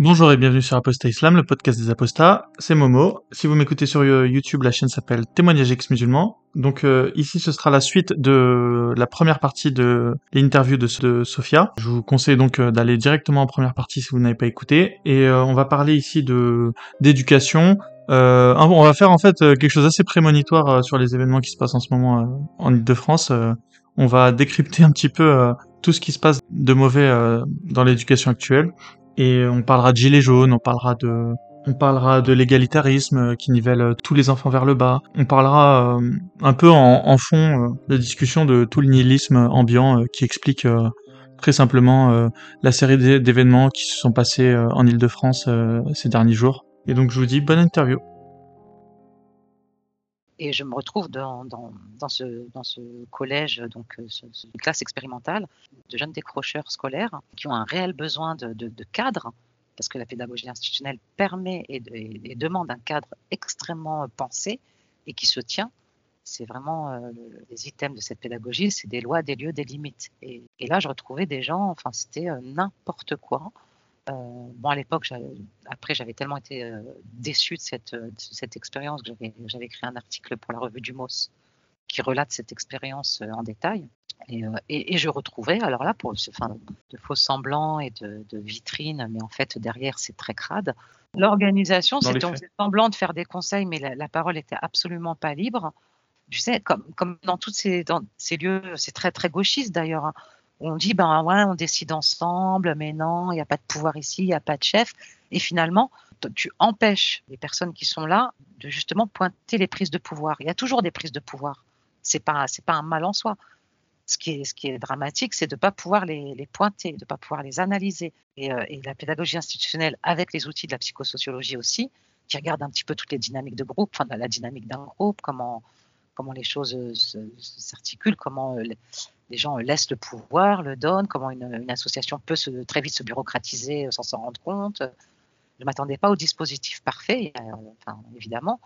Bonjour et bienvenue sur Apostat Islam, le podcast des apostats. C'est Momo. Si vous m'écoutez sur euh, YouTube, la chaîne s'appelle Témoignage ex-musulman. Donc euh, ici, ce sera la suite de la première partie de l'interview de, Sophia. Je vous conseille donc euh, d'aller directement en première partie si vous n'avez pas écouté. Et on va parler ici d'éducation. on va faire en fait quelque chose d'assez prémonitoire sur les événements qui se passent en ce moment en Ile-de-France. on va décrypter un petit peu tout ce qui se passe de mauvais dans l'éducation actuelle et on parlera de gilets jaunes, on parlera de on parlera de l'égalitarisme euh, qui nivelle euh, tous les enfants vers le bas. On parlera euh, un peu en, fond de discussion de tout le nihilisme ambiant qui explique très simplement la série d'événements qui se sont passés en Ile-de-France ces derniers jours. Et donc je vous dis bonne interview. Et je me retrouve dans, dans, ce, dans ce, collège, donc euh, ce, classe expérimentale, de jeunes décrocheurs scolaires qui ont un réel besoin de, de, cadre, parce que la pédagogie institutionnelle permet et, demande un cadre extrêmement pensé et qui se tient. C'est vraiment euh, les items de cette pédagogie, c'est des lois, des lieux, des limites. Et, là, je retrouvais des gens, enfin, c'était euh, n'importe quoi. Euh, bon, à l'époque, après, j'avais tellement été euh, déçu de cette, cette expérience que j'avais écrit un article pour la revue du MOS qui relate cette expérience euh, en détail. Et, et, je retrouvais, alors là, pour enfin, de faux semblants et de, de vitrines, mais en fait, derrière, c'est très crade. L'organisation, c'était semblant de faire des conseils, mais la, la, parole était absolument pas libre. Tu sais, comme, comme dans tous ces lieux, c'est très, très gauchiste d'ailleurs. Hein on dit ben ouais, on décide ensemble, mais non, il n'y a pas de pouvoir ici, il n'y a pas de chef. Et finalement, tu empêches les personnes qui sont là de justement pointer les prises de pouvoir. Il y a toujours des prises de pouvoir. C'est pas c'est pas un mal en soi. Ce qui est, ce qui est dramatique, c'est de ne pas pouvoir les, les, pointer, de ne pas pouvoir les analyser. Et, euh, et, la pédagogie institutionnelle, avec les outils de la psychosociologie aussi, qui regarde un petit peu toutes les dynamiques de groupe, enfin la dynamique d'un groupe, comment comment les choses s'articulent, comment euh, les gens laissent le pouvoir, le donnent, comment une, association peut très vite se bureaucratiser sans s'en rendre compte. Je ne m'attendais pas au dispositif parfait, euh, évidemment,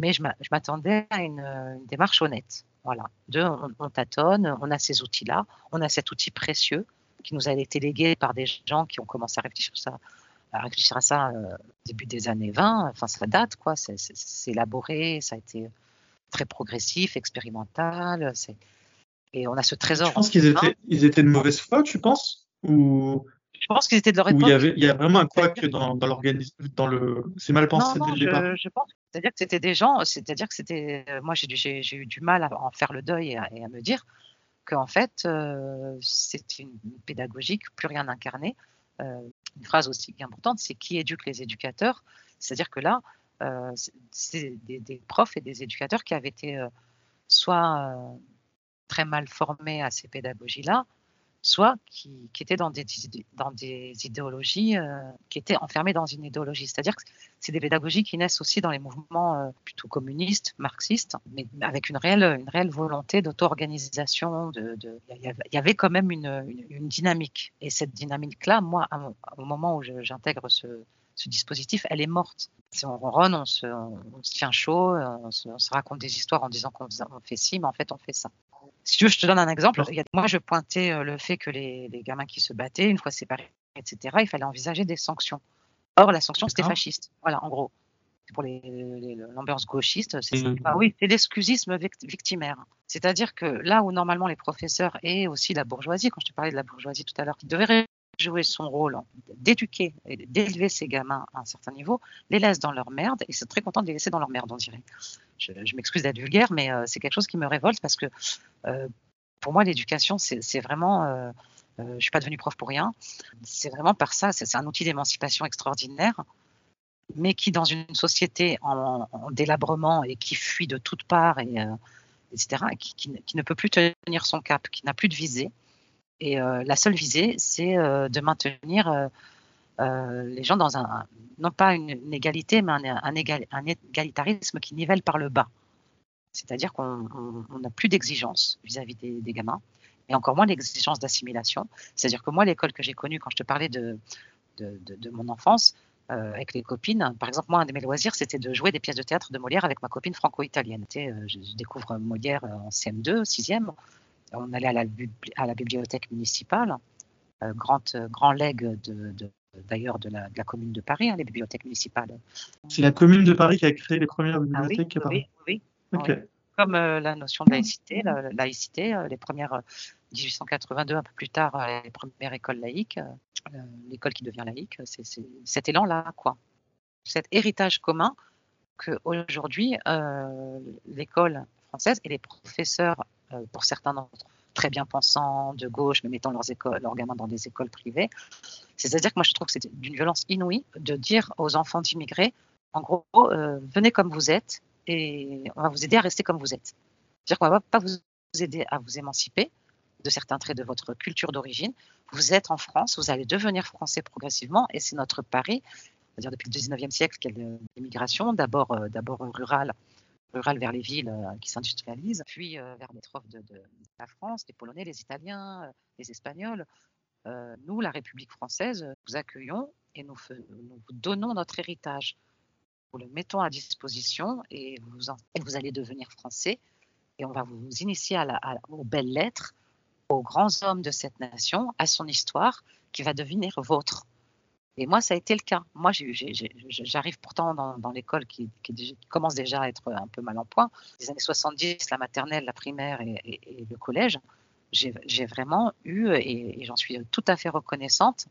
mais je m'attendais à une, démarche honnête. Voilà. De, on, tâtonne, on a ces outils-là, on a cet outil précieux qui nous a été légué par des gens qui ont commencé à réfléchir, ça, à, réfléchir à ça euh, début des années 20. Enfin, ça date, quoi. C'est élaboré, ça a été très progressif, expérimental. Et on a ce trésor. Je pense qu'ils étaient, ils étaient de mauvaise foi, tu penses? Ou je pense qu'ils étaient de leur époque. Il y, avait, il y a vraiment un couac dans, dans l'organisme, dans le. C'est mal pensé dès le départ. Je, je pense, c'est-à-dire que c'était des gens, c'est-à-dire que c'était. Euh, moi, j'ai, j'ai eu du mal à en faire le deuil et à, me dire qu'en fait, euh, c'est une pédagogie plus rien incarné. Euh, une phrase aussi importante, c'est qui éduque les éducateurs? C'est-à-dire que là, euh, c'est des, profs et des éducateurs qui avaient été euh, soit euh, très mal formés à ces pédagogies-là, soit qui, étaient dans des, dans des idéologies, qui étaient enfermés dans une idéologie. C'est-à-dire que c'est des pédagogies qui naissent aussi dans les mouvements plutôt communistes, marxistes, mais avec une réelle, une réelle volonté d'auto-organisation. Il de, y avait quand même une, une, dynamique. Et cette dynamique-là, moi, au moment où j'intègre ce, ce dispositif, elle est morte. Si on ronronne, on se, on, se tient chaud, on se, raconte des histoires en disant qu'on fait ci, mais en fait, on fait ça. Si tu veux, je te donne un exemple. Moi, je pointais euh, le fait que les, gamins qui se battaient, une fois séparés, etc., il fallait envisager des sanctions. Or, la sanction, c'était fasciste. Voilà, en gros. Pour l'ambiance gauchiste, c'est ah oui, c'est l'exclusisme victimaire. C'est-à-dire que là où normalement les professeurs et aussi la bourgeoisie, quand je te parlais de la bourgeoisie tout à l'heure, qui devaient jouer son rôle d'éduquer et d'élever ces gamins à un certain niveau, les laisse dans leur merde et c'est très content de les laisser dans leur merde, on dirait. Je, m'excuse d'être vulgaire, mais euh, c'est quelque chose qui me révolte parce que euh, pour moi, l'éducation, c'est vraiment. Euh, je suis pas devenue prof pour rien. C'est vraiment par ça. C'est un outil d'émancipation extraordinaire, mais qui, dans une société en, délabrement et qui fuit de toutes parts, et, etc., qui, qui, ne peut plus tenir son cap, qui n'a plus de visée, et euh, la seule visée, c'est euh, de maintenir euh, les gens dans un, non pas une, égalité, mais un, égalitarisme qui nivelle par le bas. C'est-à-dire qu'on n'a plus d'exigence vis-à-vis des, gamins, et encore moins d'exigence d'assimilation. C'est-à-dire que moi, l'école que j'ai connue, quand je te parlais de, mon enfance, avec les copines, par exemple, moi, un de mes loisirs, c'était de jouer des pièces de théâtre de Molière avec ma copine franco-italienne. Je, découvre Molière en CM2, 6e on allait à la, à la bibliothèque municipale, euh, grand, euh, grand legs de, d'ailleurs de la, commune de Paris, hein, les bibliothèques municipales. C'est la commune de Paris qui a créé les premières bibliothèques ah, oui, oui, oui, Comme la notion de laïcité, la, laïcité, les premières 1882, un peu plus tard, les premières écoles laïques, l'école qui devient laïque, c'est cet élan-là, quoi. Cet héritage commun qu'aujourd'hui, euh, l'école française et les professeurs, euh, pour certains d'entre très bien pensants, de gauche, mais mettant leurs, gamins dans des écoles privées. C'est-à-dire que moi, je trouve que c'est d'une violence inouïe de dire aux enfants d'immigrés, en gros, euh, venez comme vous êtes et on va vous aider à rester comme vous êtes. C'est-à-dire qu'on ne va pas vous aider à vous émanciper de certains traits de votre culture d'origine. Vous êtes en France, vous allez devenir français progressivement et c'est notre pari dire depuis le 19e siècle, qu'il y a l'immigration, d'abord, euh, rurale, rurale vers les villes euh, qui s'industrialisent, puis euh, vers les trophées de, la France, les Polonais, les Italiens, les Espagnols. nous, la République française, nous accueillons et nous, vous donnons notre héritage. Nous le mettons à disposition et vous, allez devenir français et on va vous initier aux belles lettres, aux grands hommes de cette nation, à son histoire qui va devenir vôtre. Et moi, ça a été le cas. Moi, j'arrive pourtant dans, l'école qui, commence déjà à être un peu mal en point. Les années 70, la maternelle, la primaire et, le collège, j'ai vraiment eu, et, j'en suis tout à fait reconnaissante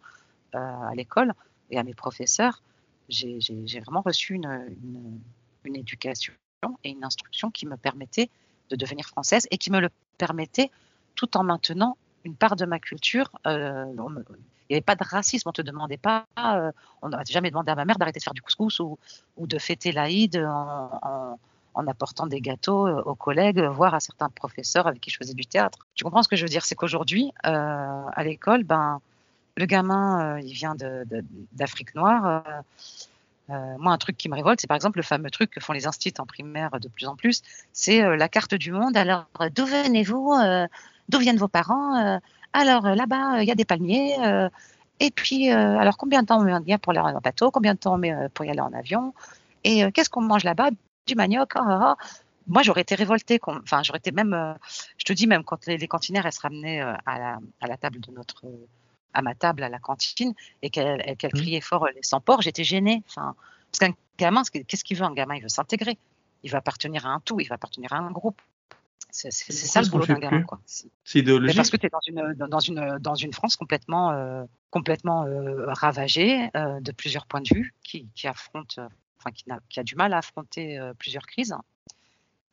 euh, à l'école et à mes professeurs, j'ai vraiment reçu une, éducation et une instruction qui me permettait de devenir française et qui me le permettait tout en maintenant une part de ma culture. Euh, il n'y avait pas de racisme. On ne te demandait pas, euh, on n'a jamais demandé à ma mère d'arrêter de faire du couscous ou, de fêter l'Aïd en, en, apportant des gâteaux euh, aux collègues, voire à certains professeurs avec qui je faisais du théâtre. Tu comprends ce que je veux dire? C'est qu'aujourd'hui, euh, à l'école, ben, le gamin, il vient d'Afrique noire. moi, un truc qui me révolte, c'est par exemple le fameux truc que font les instituts en primaire de plus en plus, c'est la carte du monde. Alors, d'où venez-vous D'où viennent vos parents alors euh, là-bas, il y a des palmiers. Euh, et puis, euh, alors combien de temps on met pour aller en bateau Combien de temps on met pour y aller en avion Et qu'est-ce qu'on mange là-bas Du manioc. Ah, ah, ah. Moi, j'aurais été révoltée. Enfin, j'aurais été même. je te dis même quand les, les cantinières elles se ramenaient à la, table de notre à ma table à la cantine et qu'elle mmh. criait fort les sans porc, j'étais gênée. Enfin, parce qu'un gamin, qu'est-ce qu'il veut Un gamin, il veut s'intégrer. Il va appartenir à un tout, il va appartenir à un groupe. C'est ça le boulot d'un gamin. C'est idéologique. parce que tu es dans une, dans, une, dans une France complètement, euh, complètement euh, ravagée euh, de plusieurs points de vue, qui, qui affronte, enfin, qui, a, qui, a, du mal à affronter plusieurs crises,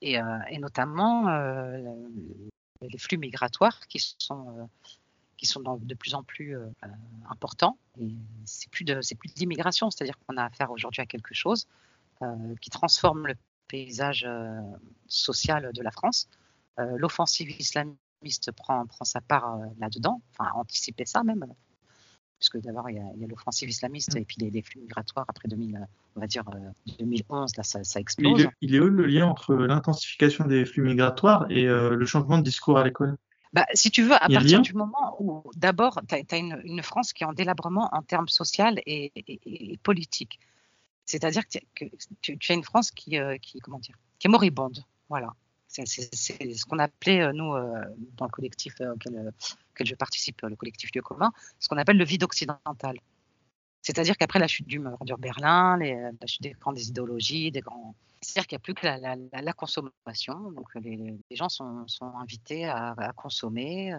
et, et notamment les flux migratoires qui sont, qui sont de plus en plus importants. C'est plus de, l'immigration, c'est-à-dire qu'on a affaire aujourd'hui à quelque chose qui transforme le paysage social de la France euh, l'offensive islamiste prend, prend sa part euh, là-dedans, enfin anticiper ça même, puisque d'abord il y a, l'offensive islamiste mm. et puis les, flux migratoires après 2000, on va dire 2011, euh, là ça, ça explose. Il est, où le lien entre l'intensification des flux migratoires et le changement de discours à l'école? Bah, si tu veux, à partir du moment où d'abord tu as, une, France qui est en délabrement en termes social et, et, politique. C'est-à-dire que, tu, as une France qui, qui, comment dire, qui est moribonde. Voilà. C'est ce qu'on appelait, euh, nous, euh, dans le collectif euh, auquel, je participe, le collectif Lieu commun, ce qu'on appelle le vide occidental. C'est-à-dire qu'après la chute du mur de Berlin, la chute des grandes idéologies, des. C'est-à-dire qu'il n'y a plus que la, consommation. Donc les, gens sont, invités à, consommer,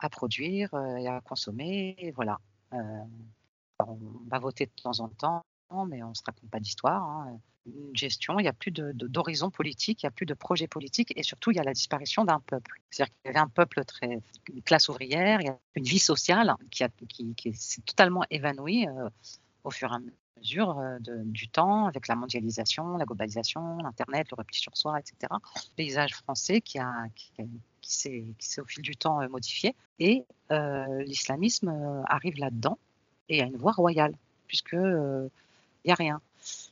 à produire et à consommer. Voilà. on va voter de temps en temps, mais on ne se raconte pas d'histoire. Hein une gestion, il n'y a plus d'horizon politique, il n'y a plus de projet politique et surtout il y a la disparition d'un peuple. C'est-à-dire qu'il y avait un peuple très, une classe ouvrière, il y a une vie sociale qui, s'est totalement évanouie euh, au fur et à mesure euh, du temps avec la mondialisation, la globalisation, l'Internet, le repli sur soi, etc. Le paysage français qui, s'est au fil du temps euh, modifié et l'islamisme arrive là-dedans et a une voie royale puisque n'y a rien.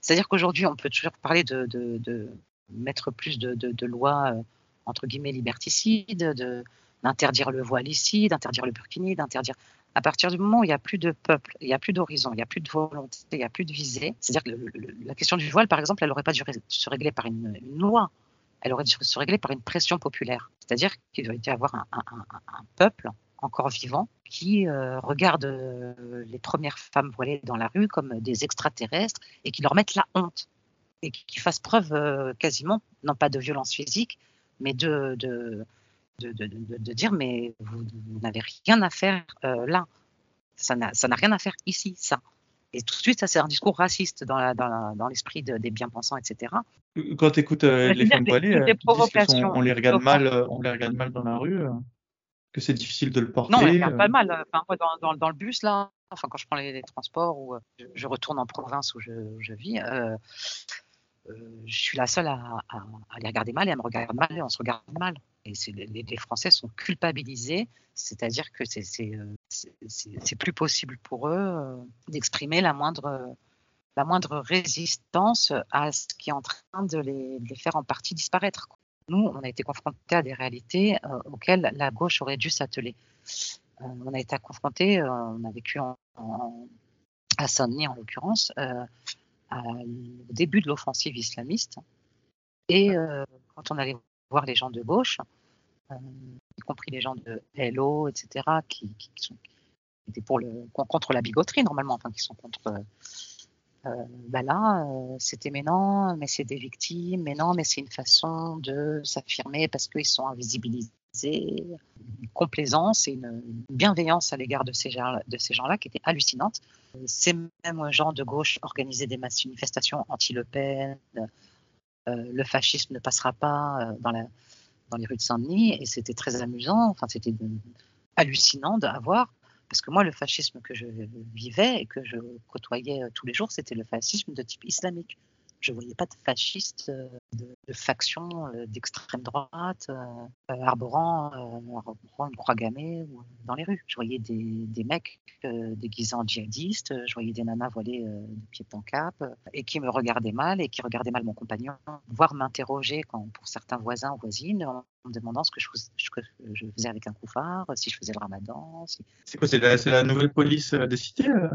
C'est-à-dire qu'aujourd'hui, on peut toujours parler de, mettre plus de, lois, euh, entre guillemets, liberticides, d'interdire le voile ici, d'interdire le burkini, d'interdire. À partir du moment où il n'y a plus de peuple, il n'y a plus d'horizon, il n'y a plus de volonté, il n'y a plus de visée, c'est-à-dire que la question du voile, par exemple, elle n'aurait pas dû se régler par une, loi, elle aurait dû se régler par une pression populaire. C'est-à-dire qu'il doit y avoir un, peuple encore vivants, qui regardent les premières femmes voilées dans la rue comme des extraterrestres et qui leur mettent la honte et qui fassent preuve quasiment, non pas de violence physique, mais de, de, de, dire mais vous, n'avez rien à faire là. Ça n'a rien à faire ici, ça. Et tout de suite, ça, c'est un discours raciste dans, la, dans, l'esprit des bien-pensants, etc. Quand tu écoutes les femmes voilées, on les regarde mal, on les regarde mal dans la rue que c'est difficile de le porter Non, il pas mal. Enfin, dans, dans, le bus, là, enfin, quand je prends les, transports ou euh, je, retourne en province où je, je vis, euh, euh, je suis la seule à, à, les regarder mal et à me regarder mal et on se regarde mal. Et les, les, Français sont culpabilisés, c'est-à-dire que c'est plus possible pour eux d'exprimer la moindre, la moindre résistance à ce qui est en train de les, de les faire en partie disparaître nous, on a été confrontés à des réalités euh, auxquelles la gauche aurait dû s'atteler. Euh, on a été confrontés, euh, on a vécu en, à Saint-Denis en l'occurrence, au début de l'offensive islamiste. Et quand on allait voir les gens de gauche, y compris les gens de LO, etc., qui, sont, étaient pour le, contre la bigoterie normalement, enfin qui sont contre bah là, euh, c'était mais non, mais c'est des victimes, mais non, mais c'est une façon de s'affirmer parce qu'ils sont invisibilisés. Une complaisance et une bienveillance à l'égard de ces gens-là qui était hallucinante. Ces mêmes gens de gauche organisaient des manifestations anti-Le Pen. Euh, le fascisme ne passera pas dans, les rues de Saint-Denis et c'était très amusant. Enfin, c'était hallucinant à voir. Parce que moi, le fascisme que je vivais et que je côtoyais euh, tous les jours, c'était le fascisme de type islamique. Je ne voyais pas de fascistes, euh, de, de factions euh, d'extrême droite arborant, une croix gammée dans les rues. Je voyais des, mecs déguisés en djihadistes, je voyais des nanas voilées de pied en cap et qui me regardaient mal et qui regardaient mal mon compagnon, voire m'interroger pour certains voisins ou voisines en me demandant ce que je, faisais avec un koufar, si je faisais le ramadan. C'est quoi C'est la, nouvelle police euh, des cités euh?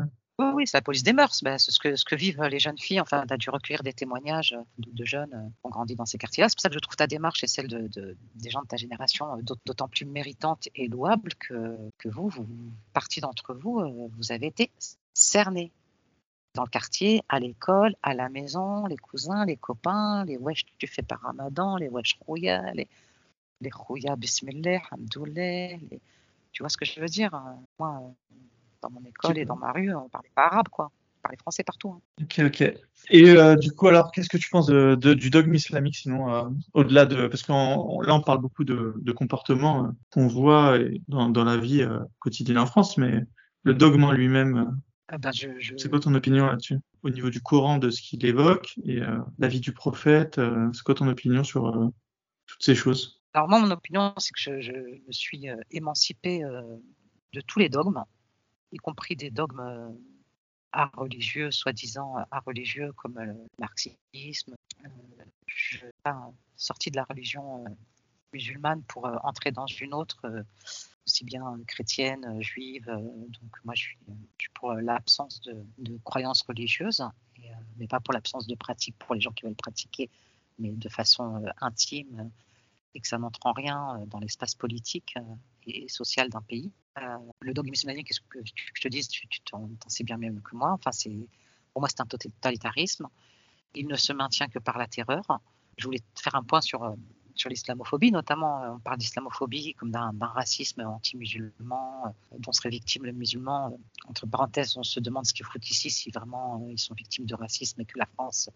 Oui, c'est la police des mœurs. Ben, c'est ce que, vivent les jeunes filles. Enfin, tu as dû recueillir des témoignages de, jeunes euh, qui ont grandi dans ces quartiers-là. C'est pour ça que je trouve ta démarche et celle de, des gens de ta génération d'autant plus méritante et louable que, vous, vous, partie d'entre vous, vous avez été cernés dans le quartier, à l'école, à la maison, les cousins, les copains, les wesh tu fais par ramadan, les wesh rouya, les les Khouya Bismillah, Hamdoullah, tu vois ce que je veux dire hein. Dans mon école et dans ma rue, on parlait pas arabe, quoi. On parlait français partout. Hein. Ok, ok. Et euh, du coup, alors, qu'est-ce que tu penses de, du dogme islamique, sinon, euh, au-delà de. Parce que là, on parle beaucoup de, de comportements euh, qu'on voit dans, dans, la vie quotidienne en France, mais le dogme en lui-même, ah ben, je... c'est quoi ton opinion là-dessus? Au niveau du Coran, de ce qu'il évoque, et la vie du prophète, c'est quoi ton opinion sur toutes ces choses? Alors moi, mon opinion, c'est que je, me suis émancipée de tous les dogmes, y compris des dogmes euh, art religieux, soi-disant art religieux comme le marxisme. je suis sortie de la religion musulmane pour entrer dans une autre, aussi bien chrétienne, juive. donc moi, je suis, pour l'absence de, croyances religieuses, mais pas pour l'absence de pratique pour les gens qui veulent pratiquer, mais de façon intime et que ça n'entre en rien euh, dans l'espace politique euh, et social d'un pays. Euh, le dogme islamique, qu'est-ce que je te dis, tu t'en sais bien mieux que moi. Enfin, c'est pour moi, c'est un totalitarisme. Il ne se maintient que par la terreur. Je voulais faire un point sur sur l'islamophobie, notamment, on parle d'islamophobie comme d'un racisme anti-musulman dont serait victime le musulman. Entre parenthèses, on se demande ce qu'ils foutent ici, si vraiment ils sont victimes de racisme et que la France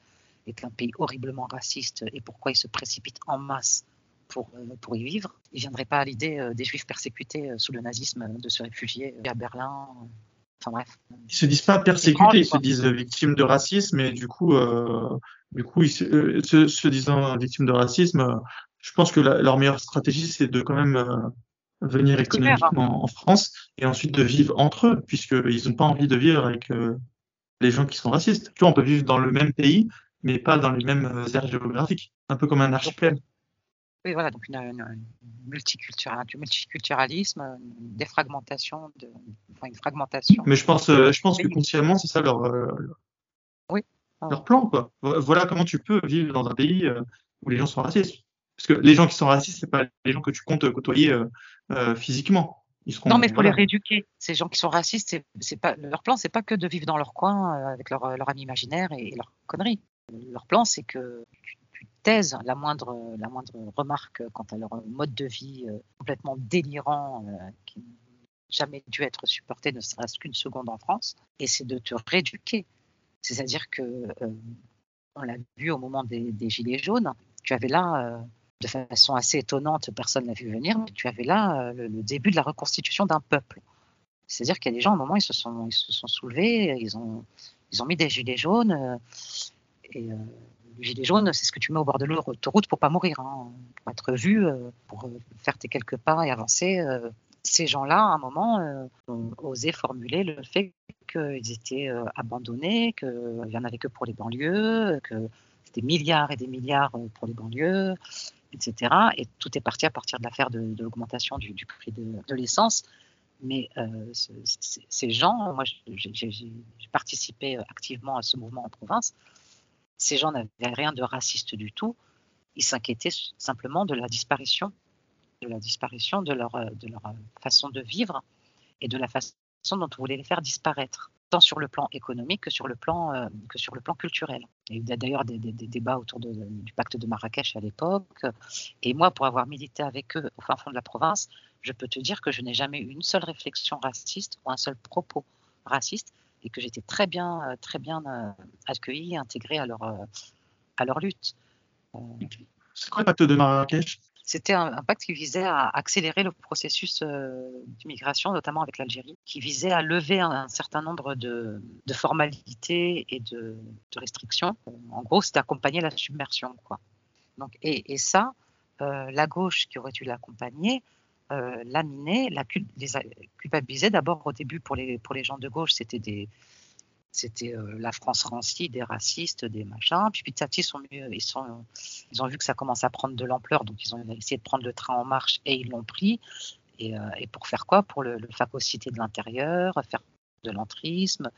est un pays horriblement raciste et pourquoi ils se précipitent en masse pour, euh, pour y vivre. Ils ne viendraient pas à l'idée euh, des juifs persécutés euh, sous le nazisme de se réfugier à Berlin. Enfin bref. Ils se disent pas persécutés, ils se disent victimes de racisme et du coup, du coup, ils se, disant victimes de racisme, je pense que leur meilleure stratégie, c'est de quand même venir économiquement en France et ensuite de vivre entre eux, puisqu'ils n'ont pas envie de vivre avec les gens qui sont racistes. Tu vois, on peut vivre dans le même pays, mais pas dans les mêmes aires géographiques, un peu comme un archipel. Oui, voilà, donc une, une, multiculturalisme, une défragmentation, de, enfin une fragmentation. Mais je pense, euh, je pense que consciemment, c'est ça leur, euh, oui. leur plan. Quoi. Voilà comment tu peux vivre dans un pays euh, où les gens sont racistes. Parce que les gens qui sont racistes, c'est pas les gens que tu comptes côtoyer physiquement. non, mais il faut les rééduquer. Ces gens qui sont racistes, c'est pas leur plan, c'est pas que de vivre dans leur coin avec leur, leur ami imaginaire et, leurs conneries. Leur plan, c'est que la moindre, remarque quant à leur mode de vie euh, complètement délirant, euh, qui n'a jamais dû être supporté, ne serait-ce qu'une seconde en France, et c'est de te rééduquer. C'est-à-dire que on l'a vu au moment des, Gilets jaunes, tu avais là de façon assez étonnante, personne n'a vu venir, mais tu avais là euh, le, début de la reconstitution d'un peuple. C'est-à-dire qu'il y a des gens, à un moment, ils se sont, ils se sont soulevés, ils ont, mis des gilets jaunes. Euh, et euh, les gilets jaunes, c'est ce que tu mets au bord de l'autoroute pour pas mourir, hein, pour être vu, pour faire tes quelques pas et avancer. ces gens-là, à un moment, ont osé formuler le fait qu'ils étaient abandonnés, qu'il n'y en avait que pour les banlieues, que c'était milliards et des milliards pour les banlieues, etc. Et tout est parti à partir de l'affaire de, l'augmentation du, prix de, l'essence. Mais euh, ces gens, moi j'ai participé activement à ce mouvement en province, ces gens n'avaient rien de raciste du tout. Ils s'inquiétaient simplement de la disparition, de leur, de leur façon de vivre et de la façon dont on voulait les faire disparaître tant sur le plan économique que sur le plan, euh, que sur le plan culturel. Il y a d'ailleurs des, débats autour du pacte de Marrakech à l'époque. Et moi, pour avoir milité avec eux au fin fond de la province, je peux te dire que je n'ai jamais eu une seule réflexion raciste ou un seul propos raciste et que j'étais très bien, euh, très bien euh, accueilli et intégré à leur, à leur lutte. C'est quoi le pacte de Marrakech? C'était un, pacte qui visait à accélérer le processus euh, d'immigration, notamment avec l'Algérie, qui visait à lever un, certain nombre de, formalités et de, restrictions. En gros, c'était accompagner la submersion. Quoi. Donc, et, ça, euh, la gauche qui aurait dû l'accompagner, euh, laminait, la, les culpabilisait d'abord au début pour les, gens de gauche, c'était euh, la France rancie, des racistes, des machins. Puis petit à petit, ils, sont ils, sont, ils ont vu que ça commence à prendre de l'ampleur, donc ils ont essayé de prendre le train en marche et ils l'ont pris. Et, euh, pour faire quoi? Pour le, le de l'intérieur, faire de l'entrisme,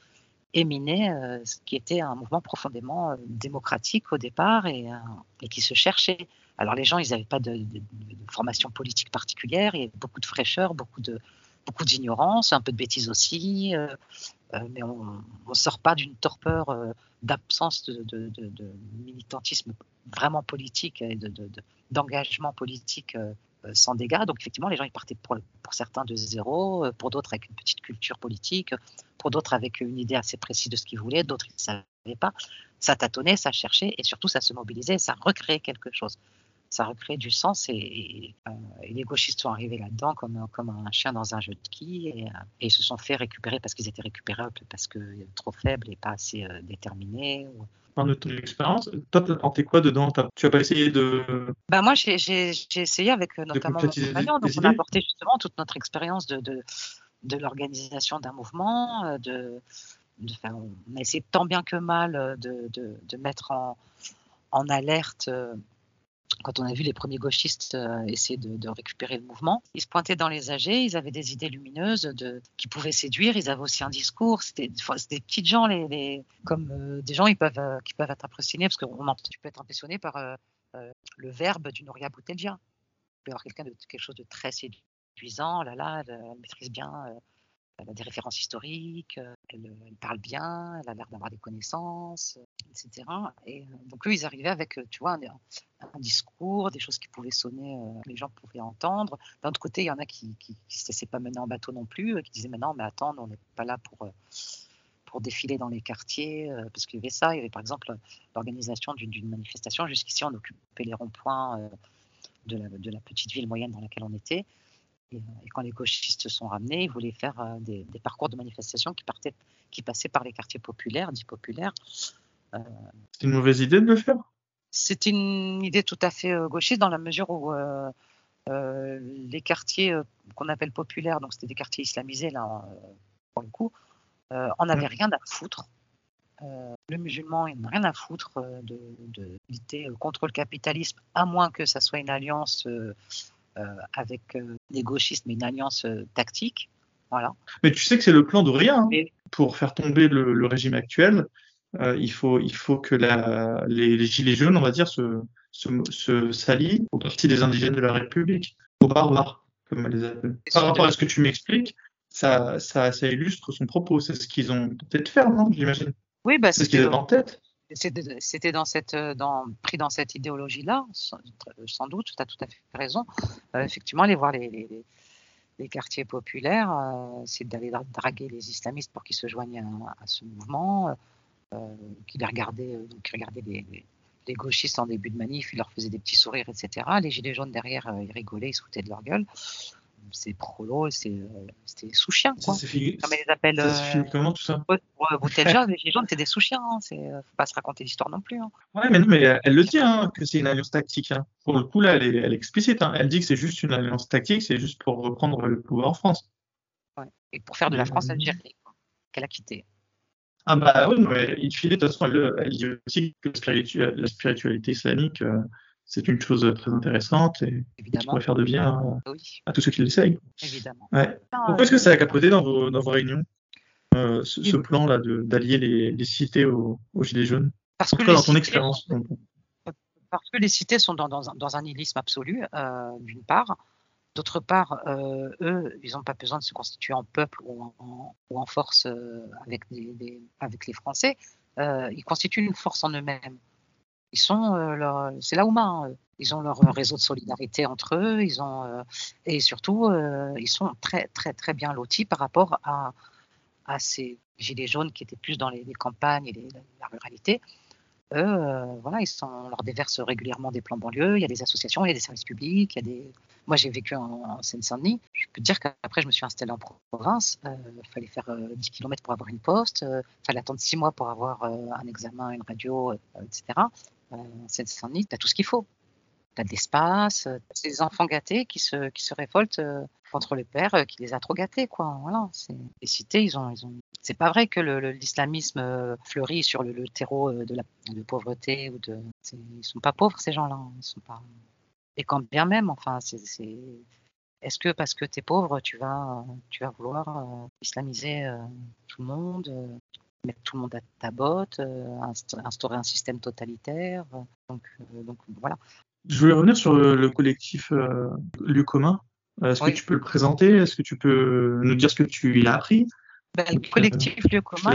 éminer euh, ce qui était un mouvement profondément démocratique au départ et, et, qui se cherchait. Alors les gens, ils n'avaient pas de, formation politique particulière, il y avait beaucoup de fraîcheur, beaucoup de, beaucoup d'ignorance, un peu de bêtises aussi, euh, euh, mais on ne sort pas d'une torpeur euh, d'absence de, militantisme vraiment politique et d'engagement politique sans dégâts. Donc effectivement, les gens ils partaient pour, pour certains de zéro, pour d'autres avec une petite culture politique, pour d'autres avec une idée assez précise de ce qu'ils voulaient, d'autres ils ne savaient pas. Ça tâtonnait, ça cherchait et surtout ça se mobilisait, ça recréait quelque chose ça recrée du sens et, euh, les gauchistes sont arrivés là-dedans comme, comme un chien dans un jeu de quilles et, euh, ils se sont fait récupérer parce qu'ils étaient récupérables, parce que trop faibles et pas assez euh, déterminés. Dans ton expérience, toi, tenté quoi dedans? Tu as pas essayé de. Bah moi, j'ai essayé avec notamment mon compagnon, donc on a apporté justement toute notre expérience de, de, de l'organisation d'un mouvement, de, de on a essayé tant bien que mal de, de mettre en, en alerte quand on a vu les premiers gauchistes euh, essayer de, récupérer le mouvement, ils se pointaient dans les âgés, ils avaient des idées lumineuses qui pouvaient séduire, ils avaient aussi un discours. C'était des petites gens, comme euh, des gens euh, qui peuvent être impressionnés, parce que tu peux être impressionné par le verbe d'une Nouria Bouteldia. Tu peux avoir quelqu'un de quelque chose de très séduisant, là là, elle maîtrise bien elle a des références historiques, euh, elle, parle bien, elle a l'air d'avoir des connaissances, etc. Et euh, donc eux, ils arrivaient avec, euh, tu vois, un, discours, des choses qui pouvaient sonner, les gens pouvaient entendre. D'un autre côté, il y en a qui ne se laissaient pas mener en bateau non plus, qui disaient, mais non, mais attends, on n'est pas là pour pour défiler dans les quartiers, parce qu'il y avait ça. Il y avait par exemple l'organisation d'une manifestation. Jusqu'ici, on occupait les ronds-points de, la, petite ville moyenne dans laquelle on était. Et, quand les gauchistes sont ramenés, ils voulaient faire euh, des, parcours de manifestation qui, partaient, qui passaient par les quartiers populaires, dits populaires. Euh, c'est une mauvaise idée de le faire? C'est une idée tout à fait euh, gauchiste dans la mesure où les quartiers qu'on appelle populaires, donc c'était des quartiers islamisés là, pour le coup, on n'avait rien à foutre. le musulman, il n'a rien à foutre de, de, lutter contre le capitalisme, à moins que ça soit une alliance euh, avec euh, des gauchistes, mais une alliance euh, tactique. Voilà. Mais tu sais que c'est le plan de rien. Hein. Pour faire tomber le, régime actuel, il, faut, il faut que la, les, gilets jaunes, on va dire, se, se, se s'allient au parti des indigènes de la République, aux barbares. comme elle les appelle. Par rapport à ce que tu m'expliques, ça, ça, ça illustre son propos. C'est ce qu'ils ont peut-être fait, non J'imagine. Oui, bah, c'est ce qu'ils avaient en tête. C'était dans cette, dans, pris dans cette idéologie-là, sans, doute, tu as tout à fait raison. Euh, effectivement, aller voir les, quartiers populaires, euh, c'est d'aller draguer les islamistes pour qu'ils se joignent à, ce mouvement, euh, regardaient, euh, qui regardaient les, les, gauchistes en début de manif, ils leur faisaient des petits sourires, etc. Les gilets jaunes derrière, ils rigolaient, ils se foutaient de leur gueule c'est prolo, c'est c'était sous-chiens quoi. Ça, fini... Comme appellent. Ça comment tout ça Pour Boutelja, les gilets jaunes, c'est des sous-chiens. Hein. C'est faut pas se raconter l'histoire non plus. Hein. Ouais, mais non, mais elle le dit hein, que c'est une alliance tactique. Hein. Pour le coup là, elle est, elle est explicite. Hein. Elle dit que c'est juste une alliance tactique, c'est juste pour reprendre le pouvoir en France. Ouais. Et pour faire de la France l'Algérie qu'elle a quitté. Ah bah oui, mais il de toute façon, elle, elle dit aussi que la spiritualité islamique. Euh, c'est une chose très intéressante et qui pourrait faire de bien à, tous ceux qui l'essayent. Évidemment. Ouais. Pourquoi est-ce que ça a capoté dans vos, dans vos réunions, euh, ce, plan-là d'allier les, les, cités aux, Gilets jaunes? Parce que dans ton expérience. Parce que les cités sont dans, dans, un, dans un nihilisme absolu, euh, d'une part. D'autre part, euh, eux, ils n'ont pas besoin de se constituer en peuple ou en, ou en force avec, des, avec les Français. ils constituent une force en eux-mêmes. Ils sont, euh, c'est là où hein. Ils ont leur réseau de solidarité entre eux. Ils ont euh, et surtout, euh, ils sont très très très bien lotis par rapport à, ces gilets jaunes qui étaient plus dans les, campagnes et la ruralité. Eux, voilà, ils sont, on leur déverse régulièrement des plans banlieue. Il y a des associations, il y a des services publics. Moi, j'ai vécu en, Seine-Saint-Denis. Je peux dire qu'après, je me suis installée en province. Il fallait faire 10 km pour avoir une poste. Il fallait attendre 6 mois pour avoir un examen, une radio, etc c'est Seine-Saint-Denis, tu as tout ce qu'il faut. Tu as de l'espace, c'est des enfants gâtés qui se, qui se révoltent euh, contre le père euh, qui les a trop gâtés. Quoi. Voilà, les cités, ils ont, ils ont... c'est pas vrai que l'islamisme euh, fleurit sur le, terreau de la de pauvreté. Ou de... Ils sont pas pauvres, ces gens-là. Ils sont pas... Et quand bien même, enfin, c'est est-ce que parce que tu es pauvre, tu vas, tu vas vouloir islamiser tout le monde mettre tout le monde à ta botte, euh, instaurer un système totalitaire. Donc, euh, donc voilà. Je voulais revenir sur le, collectif euh, Lieu commun. Est-ce que tu peux le présenter? Est-ce que tu peux nous dire ce que tu y as appris? Ben, Le collectif Lieu commun,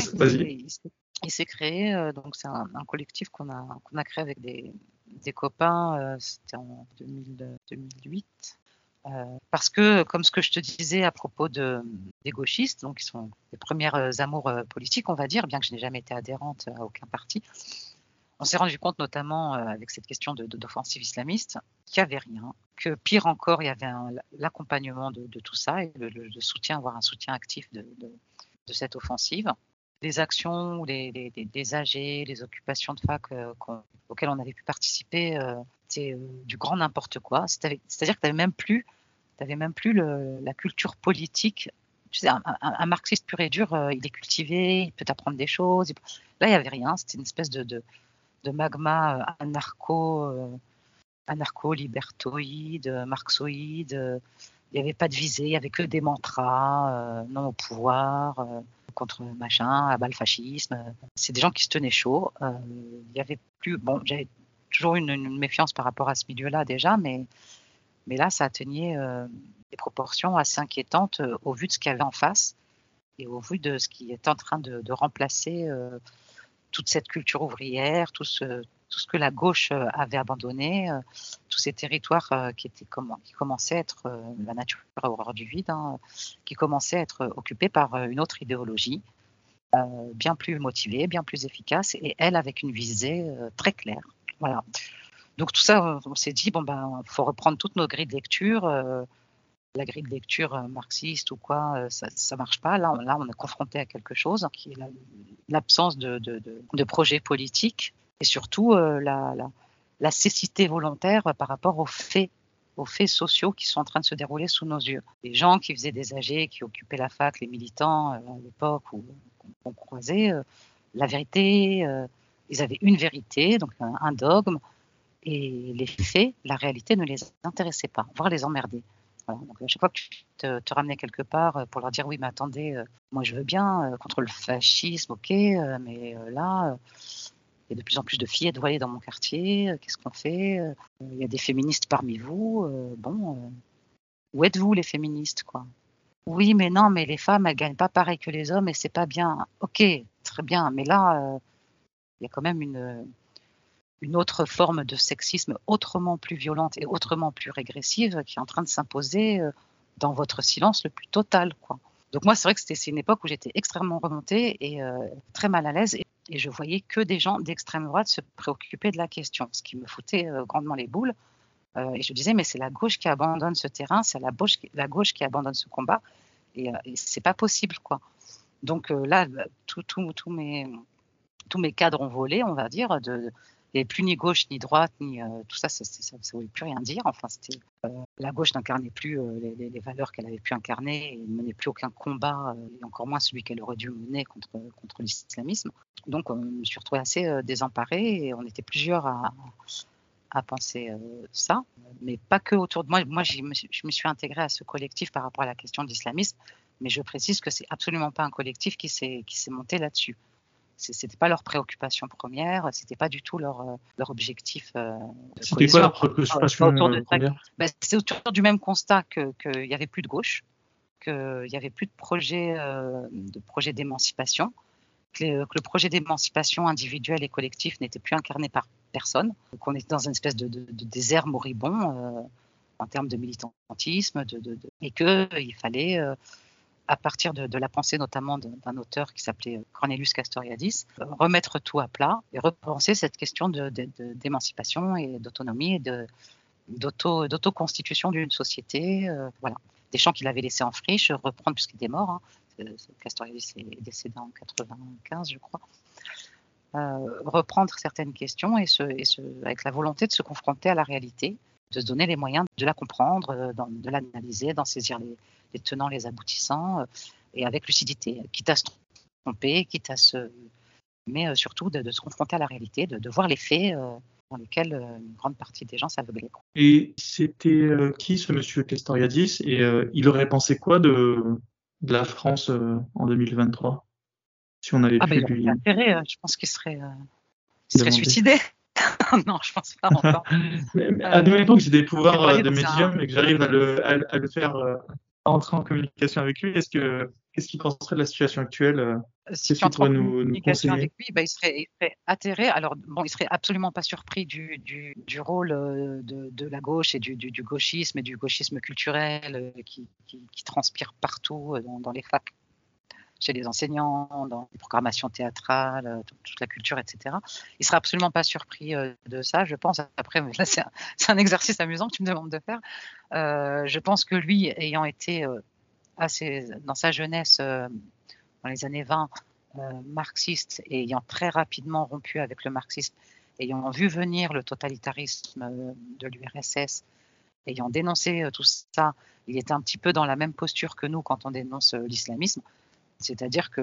il, s'est créé, donc c'est un, collectif qu'on a, qu'on a créé avec des, des copains, c'était en 2008. Euh, parce que, comme ce que je te disais à propos de, des gauchistes, donc qui sont les premières euh, amours euh, politiques, on va dire, bien que je n'ai jamais été adhérente à aucun parti, on s'est rendu compte notamment avec cette question d'offensive islamiste qu'il n'y avait rien, que pire encore, il y avait l'accompagnement de, tout ça et le, soutien, voire un soutien actif de, cette offensive. Les actions ou les, les, AG, les occupations de fac auxquelles on avait pu participer, c'était du grand n'importe quoi. C'est-à-dire que tu n'avais même plus, avais même plus la culture politique. Tu sais, un, marxiste pur et dur, il est cultivé, il peut t'apprendre des choses. Là, il n'y avait rien. C'était une espèce de, de, magma anarcho, anarcho-libertoïde, marxoïde. Il n'y avait pas de visée, il n'y avait que des mantras, non au pouvoir, contre machin, à bas le fascisme. C'est des gens qui se tenaient chaud. il y avait plus, bon, j'avais toujours une, une, méfiance par rapport à ce milieu-là déjà, mais, mais là, ça atteignait euh, des proportions assez inquiétantes euh, au vu de ce qu'il y avait en face et au vu de ce qui est en train de, remplacer euh, toute cette culture ouvrière, tout ce, tout ce que la gauche avait abandonné, tous ces territoires qui, étaient comment, qui commençaient à être la nature horreur du vide, hein, qui commençaient à être occupés par une autre idéologie, bien plus motivée, bien plus efficace, et elle avec une visée très claire. Voilà. Donc tout ça, on s'est dit bon ben, faut reprendre toutes nos grilles de lecture. Euh, la grille de lecture euh, marxiste ou quoi, euh, ça, ça marche pas. Là, on, est confronté à quelque chose qui est l'absence de, de, de, projet politique et surtout la, la, cécité volontaire par rapport aux faits aux faits sociaux qui sont en train de se dérouler sous nos yeux. Les gens qui faisaient des AG, qui occupaient la fac, les militants à l'époque où on croisait, la vérité, ils avaient une vérité, donc un, dogme, et les faits, la réalité ne les intéressait pas, voire les Donc à chaque fois que tu te, ramenais quelque part euh, pour leur dire oui, mais attendez, euh, moi je veux bien euh, contre le fascisme, ok, mais là, il y a de plus en plus de filles voilées dans mon quartier, qu'est-ce qu'on fait Il y a des féministes parmi vous, bon, où êtes-vous les féministes quoi? Oui, mais non, mais les femmes elles gagnent pas pareil que les hommes et c'est pas bien. Ok, très bien, mais là il y a quand même une une autre forme de sexisme autrement plus violente et autrement plus régressive qui est en train de s'imposer dans votre silence le plus total. Quoi. Donc moi, c'est vrai que c'était une époque où j'étais extrêmement remontée et euh, très mal à l'aise et, je voyais que des gens d'extrême droite se préoccuper de la question, ce qui me foutait euh, grandement les boules. Euh, et je disais, mais c'est la gauche qui abandonne ce terrain, c'est la gauche, la gauche qui abandonne ce combat et, et c'est pas possible, quoi. Donc là, tous mes, tous mes cadres ont volé, on va dire, de, il n'y avait plus ni gauche ni droite, ni euh, tout ça, ça ne voulait plus rien dire. Enfin, c'était euh, la gauche n'incarnait plus euh, les, valeurs qu'elle avait pu incarner, et ne menait plus aucun combat, et encore moins celui qu'elle aurait dû mener contre, contre l'islamisme. Donc, je me suis retrouvée assez désemparée, et on était plusieurs à, à penser ça, mais pas que autour de moi. Moi, je me, suis intégrée à ce collectif par rapport à la question de l'islamisme, mais je précise que c'est absolument pas un collectif qui s'est monté là-dessus c'était pas leur préoccupation première, c'était pas du tout leur, euh, leur objectif. Euh, c'était quoi leur préoccupation euh, première ben, C'est autour du même constat qu'il que y avait plus de gauche, qu'il y avait plus de projet de projet d'émancipation, que, le projet d'émancipation individuelle et collectif n'était plus incarné par personne, qu'on était dans une espèce de, de, de désert moribond en termes de militantisme, de, et qu'il fallait à partir de, la pensée notamment d'un auteur qui s'appelait Cornelius Castoriadis, remettre tout à plat et repenser cette question d'émancipation et d'autonomie et d'auto-constitution d'une société. Euh. Des champs qu'il avait laissés en friche, reprendre puisqu'il était mort. Hein. Castoriadis est décédé en 95, je crois. Euh, reprendre certaines questions et, avec la volonté de se confronter à la réalité, de se donner les moyens de la comprendre, euh, de l'analyser, d'en saisir les, les tenants, les aboutissants, euh, et avec lucidité, quitte à se tromper, quitte à se. Mais euh, surtout de, se confronter à la réalité, de, voir les faits euh, dans lesquels une grande partie des gens s'aveuglaient. Et c'était qui ce monsieur Castoriadis et il aurait pensé quoi de, de la France en 2023 Si on avait ah pu bah, lui. Intérêt, je pense qu'il serait, serait suicidé. non, je pense pas encore. Admettons que j'ai des pouvoirs de médium et que j'arrive à le, à le faire entrer en communication avec lui, est-ce que qu'est-ce qu'il penserait de la situation actuelle euh, Si tu entres en communication avec lui, bah, il, serait, atterré. Alors bon, il serait absolument pas surpris du, du, du rôle euh, de, de, la gauche et du, du, gauchisme et du gauchisme culturel euh, qui, qui, qui transpire partout dans, dans les facs chez les enseignants, dans les programmations théâtrales, euh, toute la culture, etc. Il sera absolument pas surpris euh, de ça, je pense. Après, c'est un, exercice amusant que tu me demandes de faire. Euh, je pense que lui, ayant été assez, dans sa jeunesse, dans les années 20, marxiste et ayant très rapidement rompu avec le marxisme, ayant vu venir le totalitarisme de l'URSS, ayant dénoncé tout ça, il était un petit peu dans la même posture que nous quand on dénonce l'islamisme. C'est-à-dire que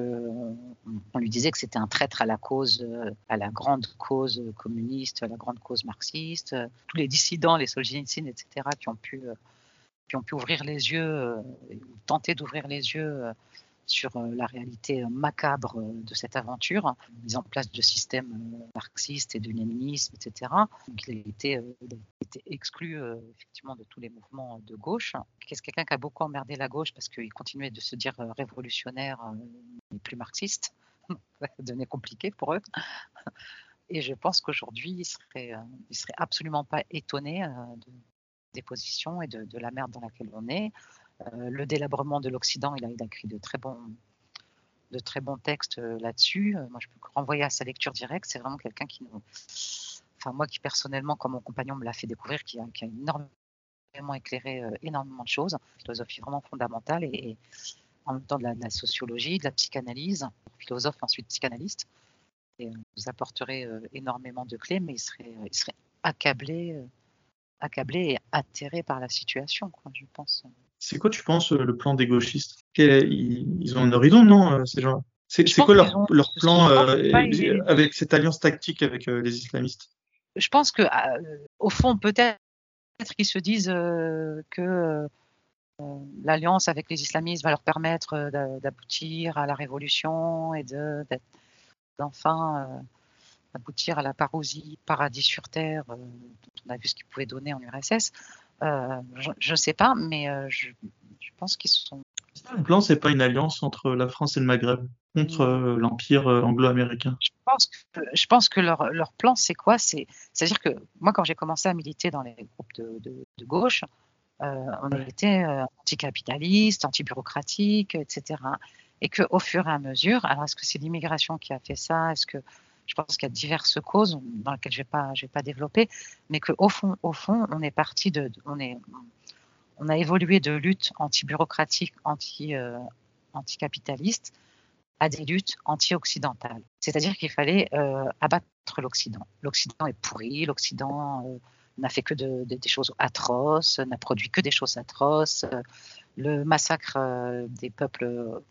on lui disait que c'était un traître à la cause, euh, à la grande cause communiste, à la grande cause marxiste. Tous les dissidents, les Solzhenitsyn, etc., qui ont pu, euh, qui ont pu ouvrir les yeux, euh, tenter d'ouvrir les yeux sur euh, la réalité macabre euh, de cette aventure, mise en place de systèmes euh, marxistes et de léninisme, etc. Il a été, exclu effectivement de tous les mouvements de gauche. C'est quelqu'un qui a beaucoup emmerdé la gauche parce qu'il continuait de se dire révolutionnaire mais plus marxiste? Ça devenait compliqué pour eux. Et je pense qu'aujourd'hui, il serait, il serait absolument pas étonné des positions et de, de, la merde dans laquelle on est. Euh, le délabrement de l'Occident, il a, écrit de très bons, textes euh, là-dessus. Euh, moi, je peux renvoyer à sa lecture directe. C'est vraiment quelqu'un qui nous. Enfin, moi qui personnellement, comme mon compagnon me l'a fait découvrir, qui a, énormément éclairé énormément de choses. Philosophie vraiment fondamentale et, en même temps de la, sociologie, de la psychanalyse, philosophe ensuite psychanalyste. Et vous apporterez énormément de clés, mais il serait, il accablé, accablé et atterré par la situation, je pense. C'est quoi, tu penses, euh, le plan des gauchistes? Ils, ont un horizon, non, euh, ces gens C'est quoi leur, leur plan euh, avec cette alliance tactique avec les islamistes? Je pense que, au fond, peut-être qu'ils se disent que l'alliance avec les islamistes va leur permettre d'aboutir à la révolution et d'enfin aboutir à la parousie, paradis sur terre, dont on a vu ce qu'ils pouvaient donner en URSS. Je ne sais pas, mais je, je pense qu'ils sont. Le plan, c'est pas une alliance entre la France et le Maghreb contre euh, l'empire euh, anglo-américain. Je pense que, je pense que leur, leur plan, c'est quoi? C'est, c'est-à-dire que moi, quand j'ai commencé à militer dans les groupes de, de, de gauche, euh, on était euh, anticapitaliste, anti-bureaucratique, etc. Et qu'au fur et à mesure, alors est-ce que c'est l'immigration qui a fait ça? Est-ce que je pense qu'il y a diverses causes dans lesquelles je je vais pas développer, mais qu'au fond, on est parti de, on a évolué de lutte anti-bureaucratique, anti, euh, anti-capitaliste à des luttes anti-occidentales. C'est-à-dire qu'il fallait euh, abattre l'Occident. L'Occident est pourri, l'Occident euh, n'a fait que de, de, des choses atroces, n'a produit que des choses atroces. Le massacre des peuples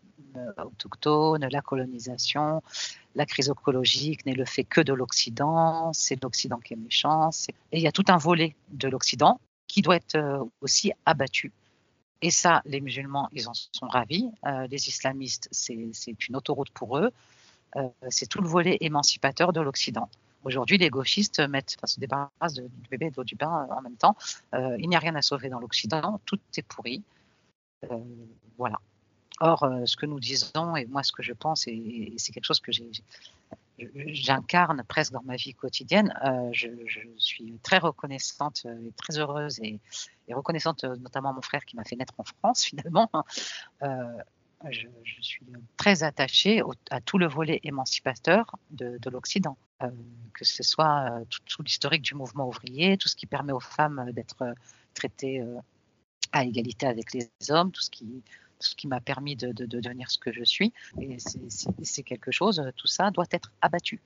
autochtones, la colonisation, la crise écologique n'est le fait que de l'Occident, c'est l'Occident qui est méchant. Et il y a tout un volet de l'Occident qui doit être euh, aussi abattu. Et ça, les musulmans, ils en sont ravis. Euh, les islamistes, c'est une autoroute pour eux. Euh, c'est tout le volet émancipateur de l'Occident. Aujourd'hui, les gauchistes mettent, enfin, se débarrassent du bébé et de du bain en même temps. il n'y a rien à sauver dans l'Occident, tout est pourri. Voilà. Or, ce que nous disons, et moi ce que je pense, et c'est quelque chose que j'incarne presque dans ma vie quotidienne. Euh, je, suis très reconnaissante et très heureuse et, reconnaissante notamment à mon frère qui m'a fait naître en France finalement. Euh, je, suis très attachée à tout le volet émancipateur de, de l'Occident, euh, que ce soit euh, tout, tout l'historique du mouvement ouvrier, tout ce qui permet aux femmes d'être traitées euh, à égalité avec les hommes, tout ce qui ce qui m'a permis de, de, de, devenir ce que je suis. Et c'est quelque chose, tout ça doit être abattu.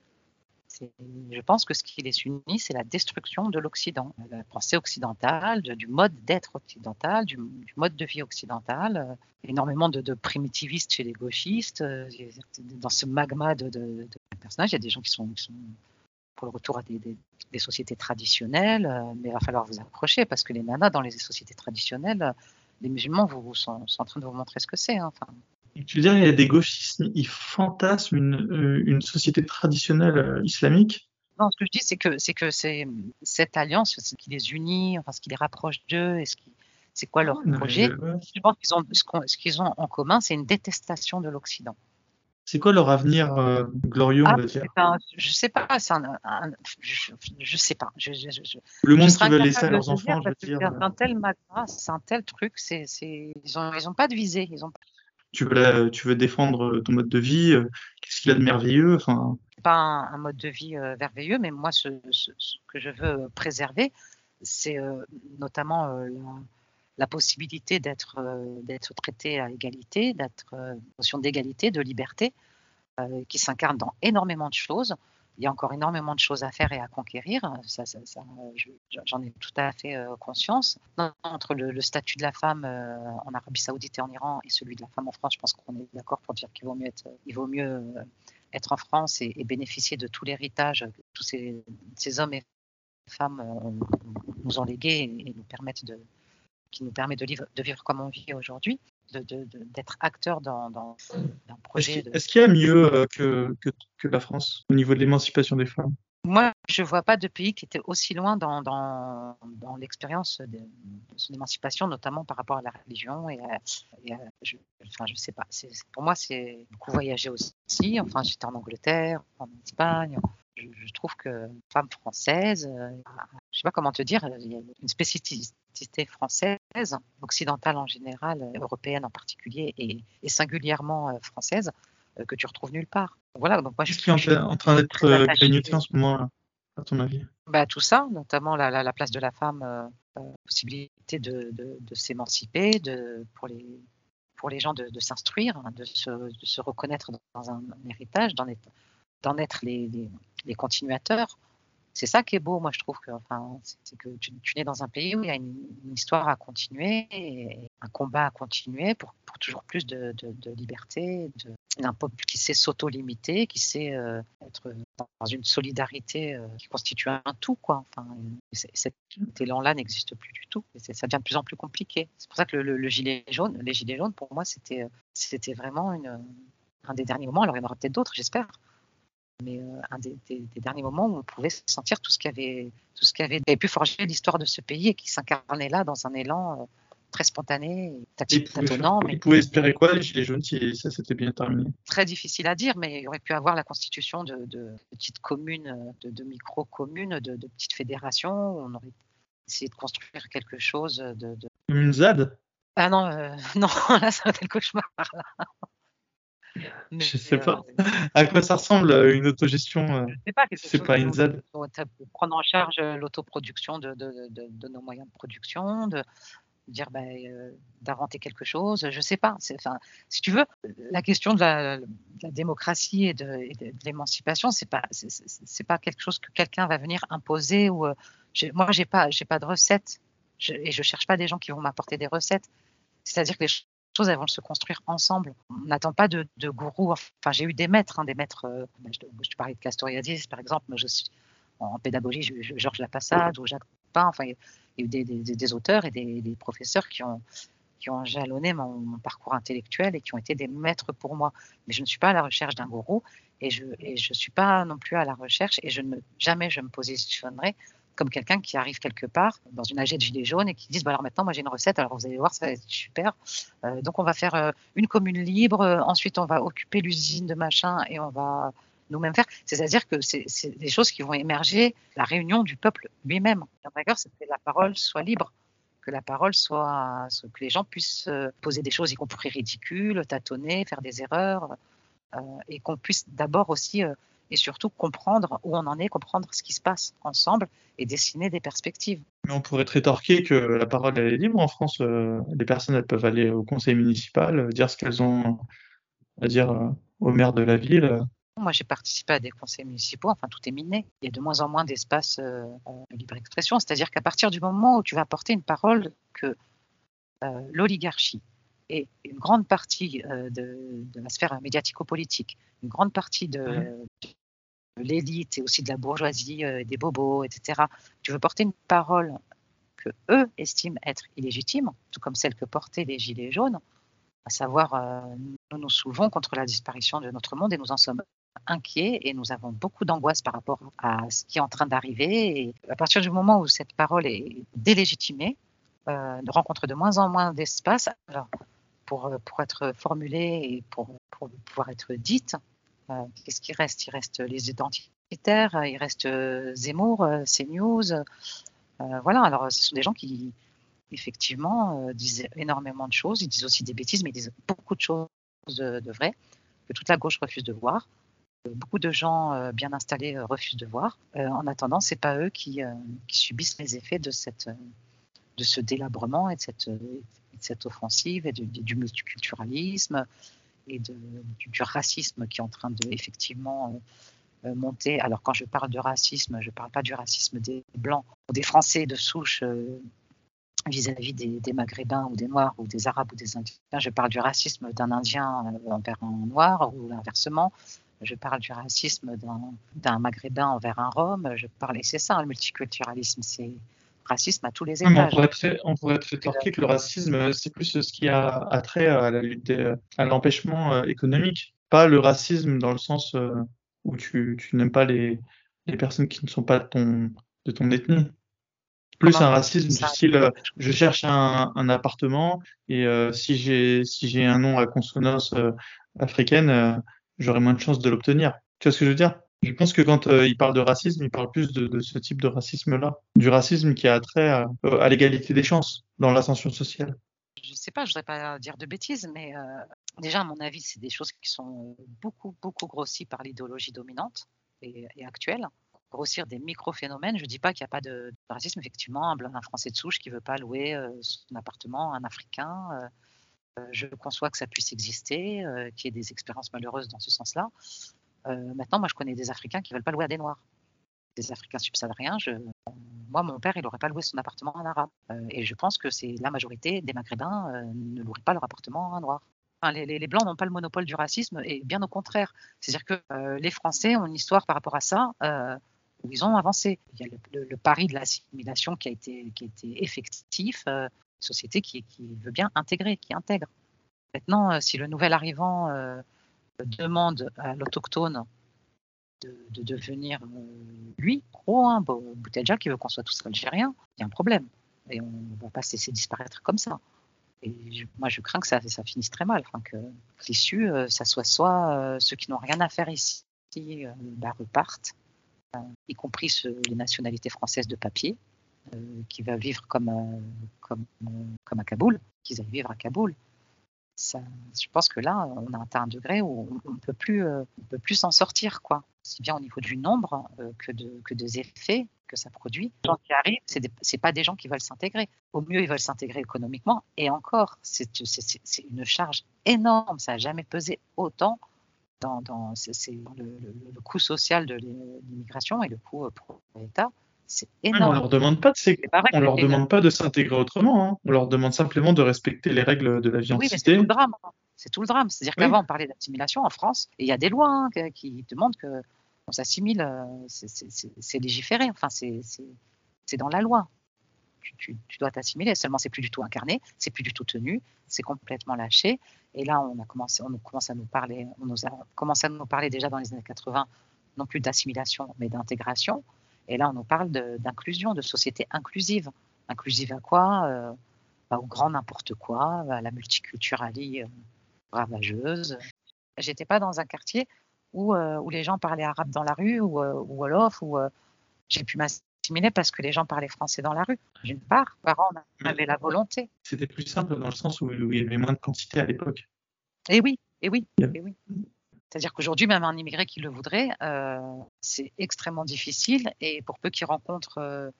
Je pense que ce qui les unit, c'est la destruction de l'Occident, la pensée occidentale, de, du mode d'être occidental, du, mode de vie occidental. Énormément de, de, primitivistes chez les gauchistes. Euh, dans ce magma de, de, personnages, il y a des gens qui sont pour le retour à des, des, des sociétés traditionnelles, euh, mais il va falloir vous approcher parce que les nanas dans les sociétés traditionnelles, les musulmans vous, sont, sont, en train de vous montrer ce que c'est. Hein. Tu veux dire, il y a des gauchistes, ils fantasment une, euh, une société traditionnelle euh, islamique? Non, ce que je dis, c'est que c'est que c'est cette alliance, ce qui les unit, enfin, ce qui les rapproche d'eux, et ce qui, c'est quoi leur projet. Je pense qu'ils ont ce qu'ils ont en commun, c'est une détestation de l'Occident. C'est quoi leur avenir euh, glorieux, ah, on va dire un, Je sais pas, c'est un, un, je, je sais pas. Je, je, le monde qu'ils veulent laisser à leurs enfants, je veux dire. C'est un tel magma, c'est un tel truc, c'est, ils ont, ils ont pas de visée, ils ont. Tu veux, la, tu veux défendre ton mode de vie, euh, qu'est-ce qu'il a de merveilleux, enfin. Pas un, un, mode de vie euh, merveilleux, mais moi, ce, ce, ce, que je veux préserver, c'est euh, notamment euh, la, la, possibilité d'être euh, d'être traité à égalité, d'être euh, notion d'égalité, de liberté, euh, qui s'incarne dans énormément de choses. Il y a encore énormément de choses à faire et à conquérir. Ça, J'en ai tout à fait conscience. Entre le, statut de la femme en Arabie Saoudite et en Iran et celui de la femme en France, je pense qu'on est d'accord pour dire qu'il vaut mieux être, vaut mieux être en France et, et bénéficier de tout l'héritage que tous ces, ces, hommes et femmes nous ont légué et nous permettent de, qui nous permet de, vivre, de vivre comme on vit aujourd'hui d'être acteur dans, dans, un projet. Est-ce qu'il y a mieux euh, que, que, que, la France au niveau de l'émancipation des femmes? Moi, je ne vois pas de pays qui était aussi loin dans, l'expérience de, son émancipation, notamment par rapport à la religion. Et, à, je, enfin, sais pas. Pour moi, c'est beaucoup voyager aussi. Enfin, j'étais en Angleterre, en Espagne. Je, trouve que femme française, euh, je sais pas comment te dire, il y a une spécificité française, occidentale en général, européenne en particulier, et, singulièrement euh, française, euh, que tu retrouves nulle part. Voilà. Donc moi, je suis en, en train d'être grignoté en ce moment-là, à ton avis? Bah, tout ça, notamment la, la, la place de la femme, euh, possibilité de, de, de s'émanciper, de pour les pour les gens de, de s'instruire, hein, de, se, de se reconnaître dans un, un héritage, d'en être, d'en être les, les, les continuateurs. C'est ça qui est beau, moi je trouve que, enfin, c'est que tu, tu nais dans un pays où il y a une, une histoire à continuer, et un combat à continuer pour, pour toujours plus de, de, liberté, d'un peuple qui sait s'auto-limiter, qui sait euh, être dans une solidarité euh, qui constitue un tout, quoi. Enfin, cet élan-là n'existe plus du tout. Ça devient de plus en plus compliqué. C'est pour ça que le, le, le, gilet jaune, les gilets jaunes, pour moi, c'était, c'était vraiment une, un des derniers moments. Alors il y en aura peut-être d'autres, j'espère mais un des, derniers moments où on pouvait sentir tout ce qui tout ce qui avait, pu forger l'histoire de ce pays et qui s'incarnait là dans un élan très spontané, tâtonnant. Mais... Ils pouvaient espérer quoi, les Gilets jaunes, si ça s'était bien terminé? Très difficile à dire, mais il aurait pu avoir la constitution de, petites communes, de, micro-communes, de, petites fédérations. On aurait essayé de construire quelque chose de. Une ZAD? Ah non, euh, non, là, ça va être le cauchemar. Là. je sais pas. Euh, à quoi ça ressemble euh, une autogestion C'est pas, c'est pas une ZAD? Prendre en charge l'autoproduction de, de, nos moyens de production, de, dire ben, euh, d'inventer quelque chose, je sais pas. Enfin, si tu veux, la question de la, démocratie et de, l'émancipation, c'est pas pas quelque chose que quelqu'un va venir imposer ou euh, moi j'ai pas pas de recette et je cherche pas des gens qui vont m'apporter des recettes. C'est-à-dire que les choses elles vont se construire ensemble. On n'attend pas de, de gourou. Enfin, j'ai eu des maîtres, hein, des maîtres. Euh, je, te parlais de Castoriadis par exemple. je suis en pédagogie, Georges Lapassade ou Jacques Pain. Enfin, il y a eu des, auteurs et des, professeurs qui ont, qui ont jalonné mon, parcours intellectuel et qui ont été des maîtres pour moi. Mais je ne suis pas à la recherche d'un gourou et je ne et je suis pas non plus à la recherche et je ne jamais je me positionnerai comme quelqu'un qui arrive quelque part dans une AG de gilets jaunes et qui dit bah alors maintenant moi j'ai une recette alors vous allez voir ça va être super euh, donc on va faire euh, une commune libre ensuite on va occuper l'usine de machin et on va nous-mêmes faire. C'est-à-dire que c'est des choses qui vont émerger, la réunion du peuple lui-même. D'accord C'est que la parole soit libre, que la parole soit, que les gens puissent euh, poser des choses, y compris ridicules, tâtonner, faire des erreurs, euh, et qu'on puisse d'abord aussi euh, et surtout comprendre où on en est, comprendre ce qui se passe ensemble et dessiner des perspectives. Mais on pourrait rétorquer que la parole elle est libre en France. les personnes elles peuvent aller au conseil municipal, dire ce qu'elles ont à dire au maire de la ville. Moi, j'ai participé à des conseils municipaux, enfin, tout est miné. Il y a de moins en moins d'espace euh, de libre expression. C'est-à-dire qu'à partir du moment où tu vas porter une parole que euh, l'oligarchie et une grande partie euh, de, la sphère médiatico-politique, une grande partie de, de l'élite et aussi de la bourgeoisie, des bobos, etc., tu veux porter une parole que eux estiment être illégitime, tout comme celle que portaient les Gilets jaunes, à savoir, nous nous soulevons contre la disparition de notre monde et nous en sommes inquiets et nous avons beaucoup d'angoisse par rapport à ce qui est en train d'arriver. Et à partir du moment où cette parole est délégitimée, euh, rencontre de moins en moins d'espace. Pour, pour être formulée et pour, pour pouvoir être dite, euh, qu'est-ce qui reste? Il reste les identitaires, il reste euh, Zemmour, CNews. Euh, voilà, alors ce sont des gens qui, effectivement, disent énormément de choses. Ils disent aussi des bêtises, mais ils disent beaucoup de choses de vraies que toute la gauche refuse de voir beaucoup de gens euh, bien installés euh, refusent de voir. Euh, en attendant, c'est pas eux qui, subissent les effets de ce délabrement et de cette, offensive et du multiculturalisme et du, racisme qui est en train de effectivement monter. Alors quand je parle de racisme, je ne parle pas du racisme des blancs ou des Français de souche vis-à-vis des, des, Maghrébins ou des Noirs ou des Arabes ou des Indiens. Je parle du racisme d'un Indien envers un Noir ou inversement je parle du racisme d'un maghrébin envers un rome, je c'est ça le multiculturalisme, c'est racisme à tous les étages. on pourrait, très, que le racisme, c'est plus ce qui a trait à la lutte, à l'empêchement euh, économique, pas le racisme dans le sens euh, où tu, n'aimes pas les, personnes qui ne sont pas de ton, de ton ethnie. Plus un racisme du style, euh, je cherche un, appartement et si j'ai si j'ai un nom à consonance africaine, j'aurais moins de chances de l'obtenir. Tu vois ce que je veux dire? Je pense que quand euh, il parle de racisme, il parle plus de, ce type de racisme-là, du racisme qui a trait à, euh, l'égalité des chances dans l'ascension sociale. Je ne sais pas, je voudrais pas dire de bêtises, mais euh, déjà, à mon avis, c'est des choses qui sont beaucoup, beaucoup grossies par l'idéologie dominante et, actuelle grossir des micro-phénomènes. Je ne dis pas qu'il n'y a pas de, racisme. Effectivement, un, Français de souche qui ne veut pas louer son appartement à un Africain, euh, je conçois que ça puisse exister, euh, qu'il y ait des expériences malheureuses dans ce sens-là. Euh, maintenant, moi, je connais des Africains qui ne veulent pas louer à des Noirs. Des Africains subsahariens, je... moi, mon père, il n'aurait pas loué son appartement à un Arabe. et je pense que c'est la majorité des Maghrébins ne loueraient pas leur appartement à un Noir. les, Blancs n'ont pas le monopole du racisme, et bien au contraire. C'est-à-dire que les Français ont une histoire par rapport à ça où ils ont avancé. Il y a le, pari de l'assimilation qui a été effectif société qui, veut bien intégrer, qui intègre. Maintenant, euh, si le nouvel arrivant euh, demande à l'autochtone de, devenir lui, pro, hein, qui veut qu'on soit tous algériens, il y a un problème. Et on ne va pas se laisser disparaître comme ça. Et moi, je crains que ça, finisse très mal, enfin, que, l'issue, ça soit soit ceux qui n'ont rien à faire ici bah, repartent, y compris les nationalités françaises de papier, qui va vivre comme, comme, comme à Kaboul, qu'ils aillent vivre à Kaboul je pense que là, on a atteint un degré où on ne peut plus, euh, plus s'en sortir, quoi. Aussi bien au niveau du nombre euh, que, de, que des effets que ça produit. Les gens qui arrivent, ce n'est pas des gens qui veulent s'intégrer. Au mieux, ils veulent s'intégrer économiquement. Et encore, c'est une charge énorme. Ça n'a jamais pesé autant dans, dans le, le, coût social de l'immigration et le coût euh, pour l'État c'est énorme. on leur demande pas de on leur demande pas de s'intégrer autrement. Hein. On leur demande simplement de respecter les règles de la vie en Oui, mais c'est tout le drame. C'est tout le drame. C'est-à-dire qu'avant on parlait d'assimilation en France et il y a des lois hein, qui demandent que on s'assimile. Euh, c'est légiféré. Enfin, c'est dans la loi. Tu, dois t'assimiler. Seulement, c'est plus du tout incarné, c'est plus du tout tenu, c'est complètement lâché. Et là, on a commencé, on commence à nous parler, on nous a commencé à nous parler déjà dans les années 80, non plus d'assimilation, mais d'intégration. Et là, on nous parle d'inclusion, de, société inclusive. Inclusive à quoi euh, bah, Au grand n'importe quoi, à la multiculturalité euh, ravageuse. J'étais pas dans un quartier où, euh, où les gens parlaient arabe dans la rue ou, ou wolof, où j'ai pu m'assimiler parce que les gens parlaient français dans la rue. D'une part, parents avaient la volonté. C'était plus simple dans le sens où, il y avait moins de quantité à l'époque. Et oui, et oui, et oui. C'est-à-dire qu'aujourd'hui, même un immigré qui le voudrait, euh, c'est extrêmement difficile. Et pour peu qu'il rencontre euh,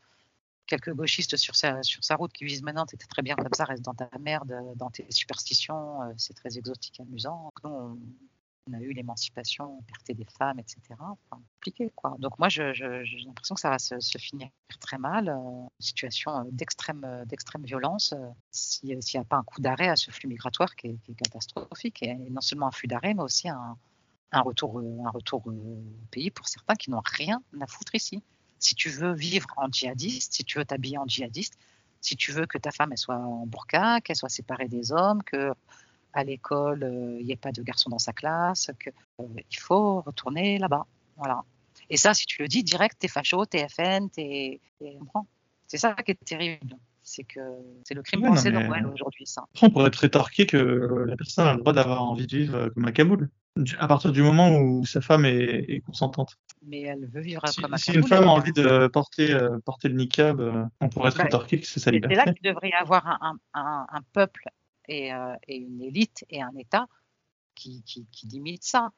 quelques gauchistes sur sa, sur sa route qui visent maintenant, tu très bien comme ça, reste dans ta merde, dans tes superstitions, euh, c'est très exotique et amusant. Nous, on, a eu l'émancipation, liberté des femmes, etc. Compliqué, quoi. Donc moi, j'ai l'impression que ça va se, finir très mal. situation d'extrême, violence, s'il n'y a pas un coup d'arrêt à ce flux migratoire qui est catastrophique. Et non seulement un flux d'arrêt, mais aussi un un retour, euh, un retour euh, au pays pour certains qui n'ont rien à foutre ici. Si tu veux vivre en djihadiste, si tu veux t'habiller en djihadiste, si tu veux que ta femme elle soit en burqa, qu'elle soit séparée des hommes, que à l'école euh, il n'y ait pas de garçons dans sa classe, que il faut retourner là-bas. Voilà. Et ça, si tu le dis direct, t'es facho, t'es FN, t'es. C'est ça qui est terrible c'est que c'est le crime pensé mais... aujourd'hui, ça. On pourrait être rétorqué que la personne a le droit d'avoir envie de vivre comme à Kaboul à partir du moment où sa femme est, consentante. Mais elle veut vivre si, comme un Si une femme a envie de porter, euh, porter le niqab, euh, on pourrait être bah, que c'est sa liberté. C'est là qu'il devrait y avoir un, un, un peuple et, euh, et, une élite et un État qui, qui, qui limite ça.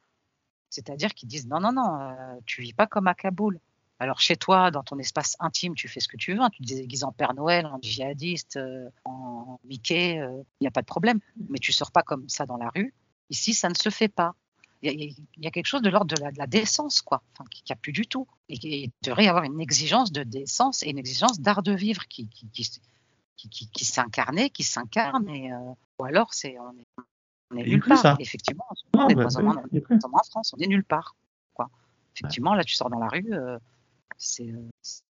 C'est-à-dire qu'ils disent non, non, non, tu vis pas comme à Kaboul. Alors chez toi, dans ton espace intime, tu fais ce que tu veux. Hein. Tu te déguises en Père Noël, en djihadiste, en Mickey, il n'y a pas de problème. Mais tu sors pas comme ça dans la rue. Ici, ça ne se fait pas il y, a quelque chose de l'ordre de la, décence, quoi, enfin, qu'il n'y a plus du tout. Et il devrait y avoir une exigence de décence et une exigence d'art de vivre qui, qui, qui, qui, s'incarnait, qui s'incarne, et, euh, ou alors c'est on est, on est nulle part. Effectivement, on est pas en, France, on est nulle part. Quoi. Effectivement, là, tu sors dans la rue, euh, c'est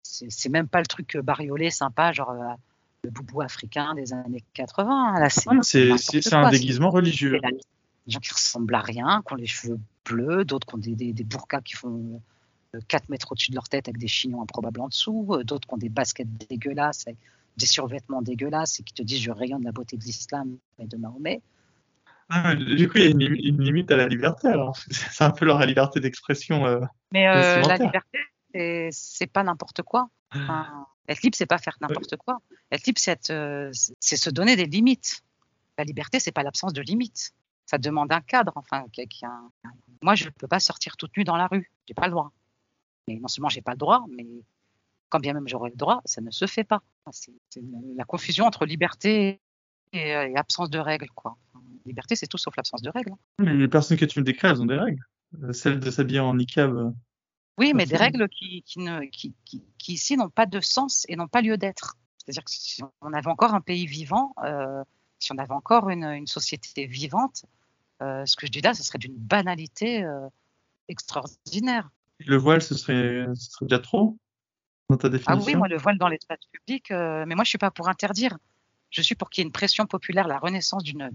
c'est même pas le truc bariolé, sympa, genre euh, le boubou africain des années 80. Là, c'est un déguisement religieux des gens qui ressemblent à rien, qui ont les cheveux bleus, d'autres qui ont des, des, burkas qui font 4 euh, mètres au-dessus de leur tête avec des chignons improbables en dessous, euh, d'autres qui ont des baskets dégueulasses, avec des survêtements dégueulasses et qui te disent je rayonne la beauté de l'islam et de Mahomet. Ah, du coup, il y a une, limite à la liberté. Alors, c'est un peu leur liberté d'expression. Euh, Mais la liberté, c'est pas n'importe quoi. Enfin, être libre, c'est pas faire n'importe quoi. Être libre, c'est se donner des limites. La liberté, c'est pas l'absence de limites ça demande un cadre. Enfin. Moi, je ne peux pas sortir toute nue dans la rue. J'ai pas le droit. Mais non seulement j'ai pas le droit, mais quand bien même j'aurais le droit, ça ne se fait pas. C'est la confusion entre liberté et, absence de règles, quoi. Liberté, c'est tout sauf l'absence de règles. Mais les personnes que tu me décris, elles ont des règles. Euh, celles de s'habiller en niqab. Oui, mais des règles qui, qui, ne, qui, qui, ici n'ont pas de sens et n'ont pas lieu d'être. C'est-à-dire que si on avait encore un pays vivant, euh, si on avait encore une, société vivante, euh, ce que je dis là, ce serait d'une banalité euh, extraordinaire. Le voile, ce serait, déjà trop dans ta définition Ah oui, moi, le voile dans l'espace public, euh, mais moi, je suis pas pour interdire. Je suis pour qu'il y ait une pression populaire, la renaissance d'une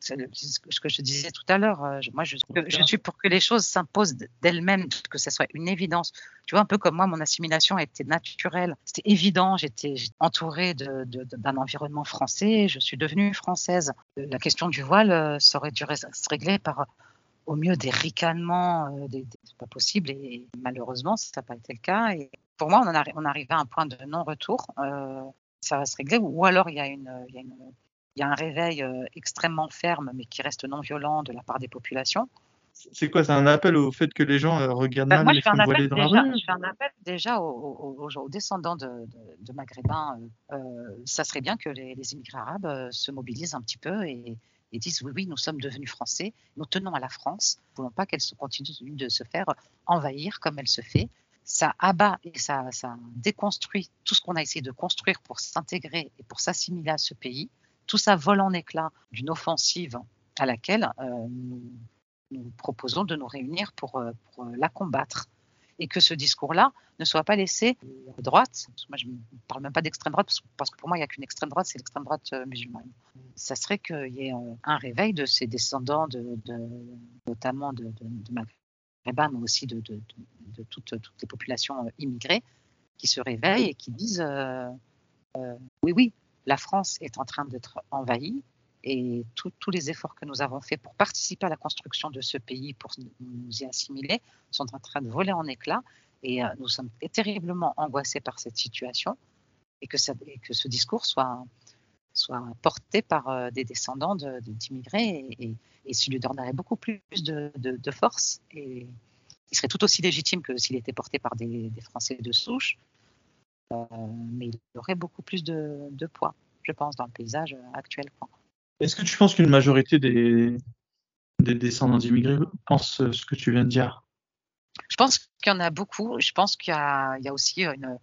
ce que je disais tout à l'heure. Euh, moi, je, suis pour que les choses s'imposent d'elles-mêmes, que ce soit une évidence. Tu vois, un peu comme moi, mon assimilation était naturelle. C'était évident. J'étais entourée d'un environnement français. Je suis devenue française. La question du voile euh, serait dû se régler par au mieux des ricanements, euh, des, pas possible. Et malheureusement, ça n'a pas été le cas. Et pour moi, on, on arrivé à un point de non-retour. Ça va se régler. Ou alors, il y a une il y a un réveil euh, extrêmement ferme, mais qui reste non violent de la part des populations. C'est quoi C'est un appel au fait que les gens euh, regardent bah, mal les femmes voilées dans la rue Je fais un appel déjà aux, descendants de, maghrébins. Euh, ça serait bien que les, immigrés arabes se mobilisent un petit peu et, disent oui, oui, nous sommes devenus français, nous tenons à la France, nous ne voulons pas qu'elle continue de se faire envahir comme elle se fait. Ça abat et ça, ça déconstruit tout ce qu'on a essayé de construire pour s'intégrer et pour s'assimiler à ce pays. Tout ça vole en éclats d'une offensive à laquelle euh, nous, proposons de nous réunir pour, euh, euh, la combattre. Et que ce discours-là ne soit pas laissé à droite. Moi, je ne parle même pas d'extrême droite, parce que pour moi, il n'y a qu'une extrême droite, c'est l'extrême droite musulmane. Ça serait qu'il y ait un réveil de ces descendants, de, notamment de, de, mais aussi de, toutes, les populations immigrées, qui se réveillent et qui disent oui, oui, la France est en train d'être envahie et tous les efforts que nous avons faits pour participer à la construction de ce pays, pour nous y assimiler, sont en train de voler en éclats. Et euh, nous sommes terriblement angoissés par cette situation et que, ce discours soit, porté par euh, des descendants d'immigrés et, et, et, lui donnerait beaucoup plus de, force. Et il serait tout aussi légitime que s'il était porté par des Français de souche mais il aurait beaucoup plus de, poids, je pense, dans le paysage actuel. Est-ce que tu penses qu'une majorité des, des descendants d'immigrés pensent ce que tu viens de dire? Je pense qu'il y en a beaucoup. Je pense qu'il y, a, aussi une,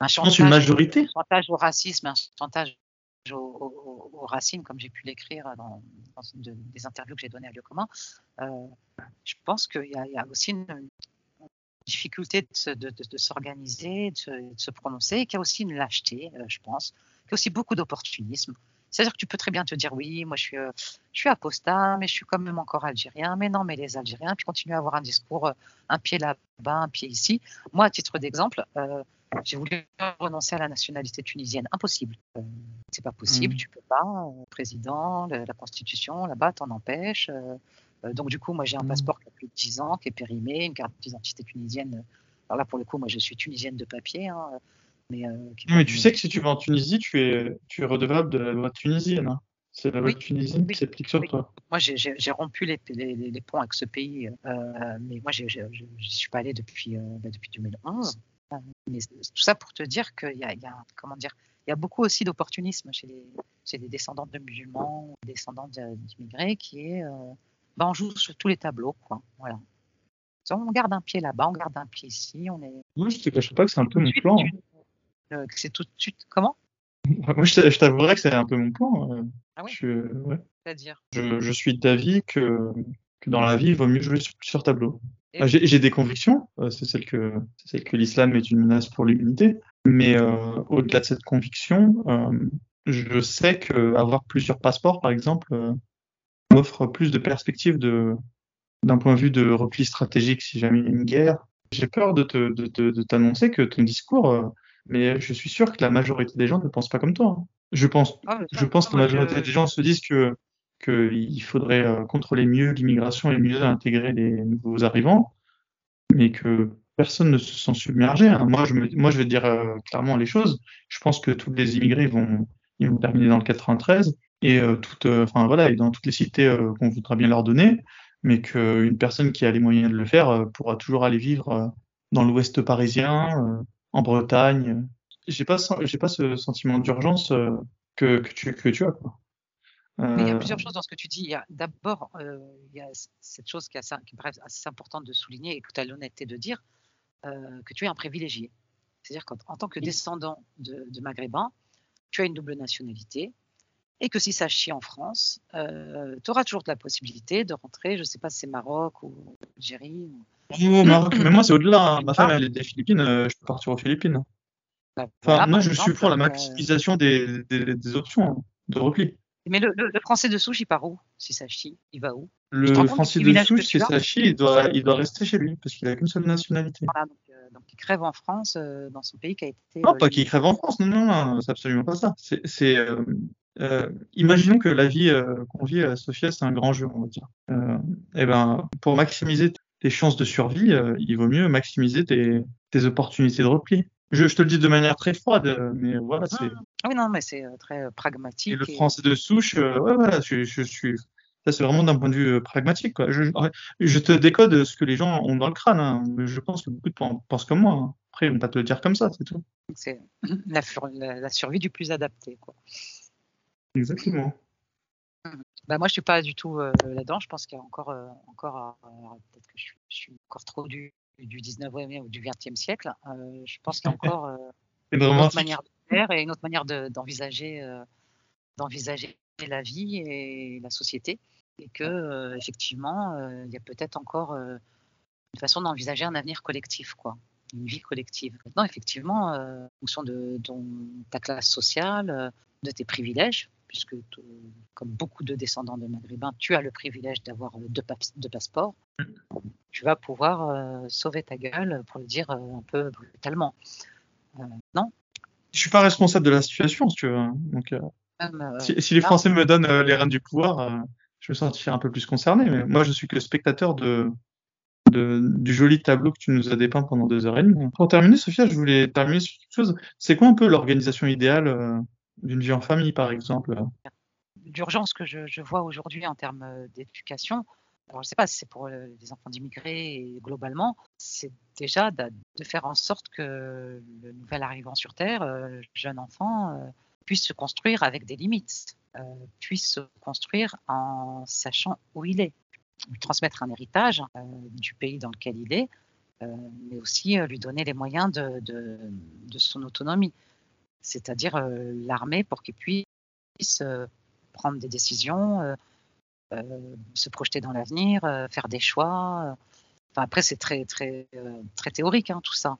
un chantage, une majorité chantage au racisme, un chantage aux, racines, comme j'ai pu l'écrire dans, des interviews que j'ai données à Lieu commun. Euh, je pense qu'il y, y, a aussi une, difficulté de, s'organiser, de, se prononcer, et qu'il y a aussi une lâcheté, euh, je pense, qu'il y a aussi beaucoup d'opportunisme. C'est-à-dire que tu peux très bien te dire oui, moi je suis, euh, je suis apostat, mais je suis quand même encore algérien. Mais non, mais les Algériens, puis continuer à avoir un discours, euh, un pied là-bas, un pied ici. Moi, à titre d'exemple, j'ai voulu renoncer à la nationalité tunisienne. Impossible. c'est pas possible, mmh. tu peux pas. président, la Constitution, là-bas, t'en empêche. Euh, donc du coup, moi j'ai un mmh. passeport qui a plus de 10 ans, qui est périmé, une carte d'identité tunisienne. Alors là, pour le coup, moi je suis tunisienne de papier. Hein, mais, euh, mais tu sais que si tu vas en Tunisie, tu es, tu es redevable de la loi tunisienne. Hein. C'est la loi tunisienne qui s'applique sur toi. Moi, j'ai rompu les, les, les, ponts avec ce pays, euh, mais moi, je n'y suis pas allé depuis, bah, depuis 2011. Mais tout ça pour te dire qu'il y, y a, comment dire, il y a beaucoup aussi d'opportunisme chez les, chez les descendants de musulmans, descendants d'immigrés, qui est ben, on joue sur tous les tableaux. Quoi. Voilà. On garde un pied là-bas, on garde un pied ici. On est... Moi, je te cache pas que c'est un peu mon plan. Euh, c'est tout de suite. Comment? Moi, je t'avouerais que c'est un peu mon plan. Euh. Ah oui? Je, ouais. C'est-à-dire? Je, je, suis d'avis que, que, dans la vie, il vaut mieux jouer sur plusieurs tableaux. J'ai des convictions, euh, c'est celle que, celle que l'islam est une menace pour l'humanité, mais au-delà de cette conviction, je sais qu'avoir plusieurs passeports, par exemple, m'offre plus de perspectives de, d'un point de vue de repli stratégique si jamais il y a une guerre. J'ai peur de, te, de, de, t'annoncer que ton discours, euh, mais je suis sûr que la majorité des gens ne pensent pas comme toi. Hein. Je pense, ah, je pense que la majorité des gens se disent que qu'il faudrait euh, contrôler mieux l'immigration et mieux intégrer les nouveaux arrivants, mais que personne ne se sent submergé. Hein. Moi, je me, moi, je vais dire euh, clairement les choses. Je pense que tous les immigrés vont, ils vont terminer dans le 93 et euh, toutes, euh, enfin voilà, et dans toutes les cités euh, qu'on voudra bien leur donner, mais qu'une personne qui a les moyens de le faire pourra toujours aller vivre dans l'Ouest parisien, en Bretagne. J'ai pas, j'ai pas ce sentiment d'urgence que, que, tu, que tu as. Quoi. il y a plusieurs choses dans ce que tu dis. D'abord, il y a cette chose qui est, assez, qui est assez importante de souligner et que tu as l'honnêteté de dire, que tu es un privilégié. C'est-à-dire qu'en tant que descendant de, de Maghrébins, tu as une double nationalité, et que si ça chie en France, euh, tu auras toujours la possibilité de rentrer, je ne sais pas si c'est Maroc ou Algérie. Ou... Maroc, mais moi c'est au-delà. Hein. Ma femme elle est des Philippines, euh, je peux partir aux Philippines. Bah, enfin, moi je suis pour la euh, maximisation des, des, options hein, de repli. Mais le, le, français de souche, il part où Si ça chie, il va où? Le français de souche, si ça chie, il doit, il doit rester chez lui parce qu'il a qu'une seule nationalité. Voilà, donc, euh, donc, il crève en France, euh, dans son pays qui a été. Non, pas qu'il crève en France, non, non, non, c'est absolument pas ça. C'est. Euh, imaginons que la vie qu'on vit à Sofia, c'est un grand jeu, on va dire. et ben, pour maximiser tes chances de survie, il vaut mieux maximiser tes, tes opportunités de repli. Je, je, te le dis de manière très froide, mais voilà, c'est. Ah oui, non, mais c'est euh, très euh, pragmatique. Et le français de souche, euh, ouais, voilà, je, je, suis. Ça, c'est vraiment d'un point de vue pragmatique, quoi. Je, je, te décode ce que les gens ont dans le crâne, hein. Je pense que beaucoup de gens pensent comme moi. Hein. Après, vont pas te le dire comme ça, c'est tout. C'est la, la, survie du plus adapté, quoi. Exactement. Bah moi, je suis pas du tout là-dedans. Je pense qu'il y a encore, encore, peut-être que je suis, je suis, encore trop du, du 19e ou du 20e siècle. Euh, je pense qu'il y a encore euh, une autre manière de faire et une autre manière d'envisager euh, d'envisager la vie et la société. Et que, effectivement, il y a peut-être encore une façon d'envisager un avenir collectif, quoi une vie collective. Maintenant, effectivement, en fonction de, ta classe sociale, de tes privilèges, puisque comme beaucoup de descendants de maghrébins, tu as le privilège d'avoir deux, deux, passeports, tu vas pouvoir euh, sauver ta gueule, pour le dire euh, un peu brutalement. Euh, non? Je suis pas responsable de la situation, si tu veux. Hein. Donc, si, les Français me donnent les rênes du pouvoir, je me sentirai un peu plus concerné. Mais moi, je suis que spectateur de, du joli tableau que tu nous as dépeint pendant deux heures et demie. Pour terminer, Sophia, je voulais terminer sur quelque chose. C'est quoi un peu l'organisation idéale d'une vie en famille, par exemple. L'urgence que je, vois aujourd'hui en termes euh, d'éducation, alors je ne sais pas si c'est pour euh, les enfants d'immigrés et globalement, c'est déjà de, faire en sorte que le nouvel arrivant sur Terre, euh, jeune enfant, puisse se construire avec des limites, puisse se construire en sachant où il est, lui transmettre un héritage du pays dans lequel il est, mais aussi lui donner les moyens de son autonomie c'est-à-dire euh, l'armée pour qu'ils puissent euh, prendre des décisions, euh, se projeter dans l'avenir, faire des choix. Enfin, après, c'est très, très, très théorique, hein, tout ça.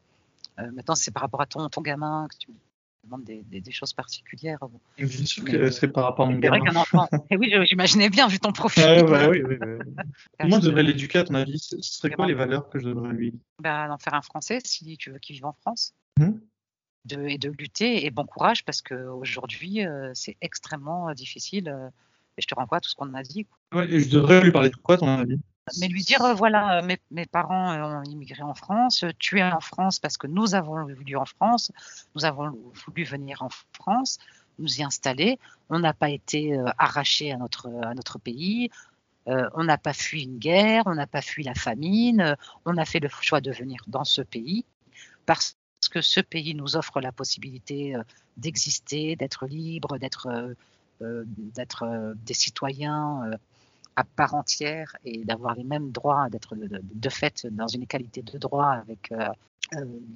maintenant, c'est par rapport à ton, ton gamin que tu demandes des, des, choses particulières. Bien sûr que c'est par rapport à mon gamin. Qu'un enfant. Et oui, j'imaginais bien, vu ton profil. Ah, bah, oui, oui, Comment je devrais l'éduquer, à ton avis Ce serait quoi les valeurs que je devrais lui ben, D'en faire un Français, si tu veux qu'il vive en France. Hum? De, et de lutter. Et bon courage parce qu'aujourd'hui, euh, c'est extrêmement euh, difficile. Euh, et je te renvoie à tout ce qu'on a dit. Ouais, et je devrais lui parler de quoi, ton avis? Mais lui dire, voilà, mes, mes, parents ont immigré en France, tu es en France parce que nous avons voulu en France, nous avons voulu venir en France, nous y installer, on n'a pas été arraché à notre, à notre pays, on n'a pas fui une guerre, on n'a pas fui la famine, on a fait le choix de venir dans ce pays parce que ce pays nous offre la possibilité euh, d'exister, d'être libre, d'être euh, euh, des citoyens à part entière et d'avoir les mêmes droits, d'être de, fait dans une égalité de droits avec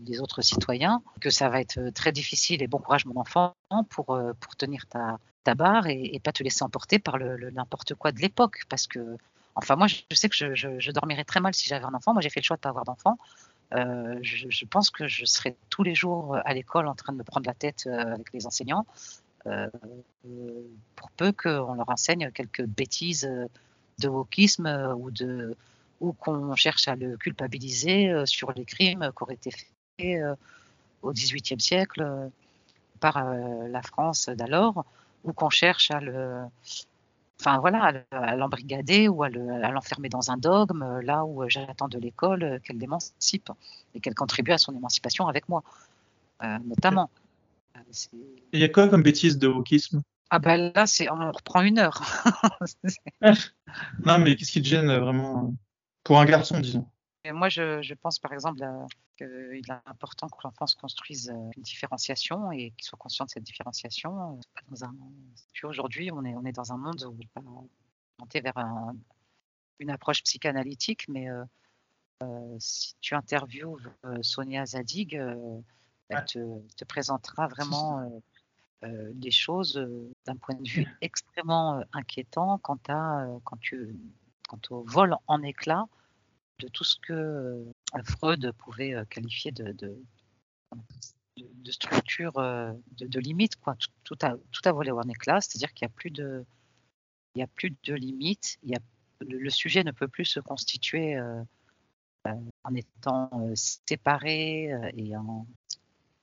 les autres citoyens, que ça va être très difficile et bon courage mon enfant pour, tenir ta, barre et, pas te laisser emporter par le, n'importe quoi de l'époque. Parce que enfin moi je, sais que je, je, dormirais très mal si j'avais un enfant. Moi j'ai fait le choix de pas avoir d'enfant euh, je, pense que je serai tous les jours à l'école en train de me prendre la tête euh, avec les enseignants, euh, pour peu qu'on leur enseigne quelques bêtises de wokisme ou ou qu'on cherche à le culpabiliser sur les crimes qui auraient été faits au XVIIIe siècle par la France d'alors, ou qu'on cherche à le enfin voilà, à l'embrigader ou à l'enfermer dans un dogme, euh, là où euh, j'attends de l'école euh, qu'elle l'émancipe et qu'elle contribue à son émancipation avec moi, notamment. Il y a quoi comme bêtise de wokisme? Ah ben là, c'est on reprend une heure. non, mais qu'est-ce qui te gêne vraiment? Pour un garçon, disons moi, je, pense par exemple qu'il est important que l'enfant se construise euh, une différenciation et qu'il soit conscient de cette différenciation. Aujourd'hui, on est, on est dans un monde où on monter vers une approche psychanalytique, mais euh, euh, si tu interviews Sonia Zadig, elle te, présentera vraiment les choses d'un point de vue extrêmement inquiétant. Quant, à, quand tu, quant au vol en éclats de tout ce que euh, Freud pouvait euh, qualifier de, de, structure, euh, de, limite. Quoi. Tout, a, tout a volé en c'est-à-dire qu'il n'y a plus de, il a plus de limites. Il y a, le, sujet ne peut plus se constituer en étant séparé et en,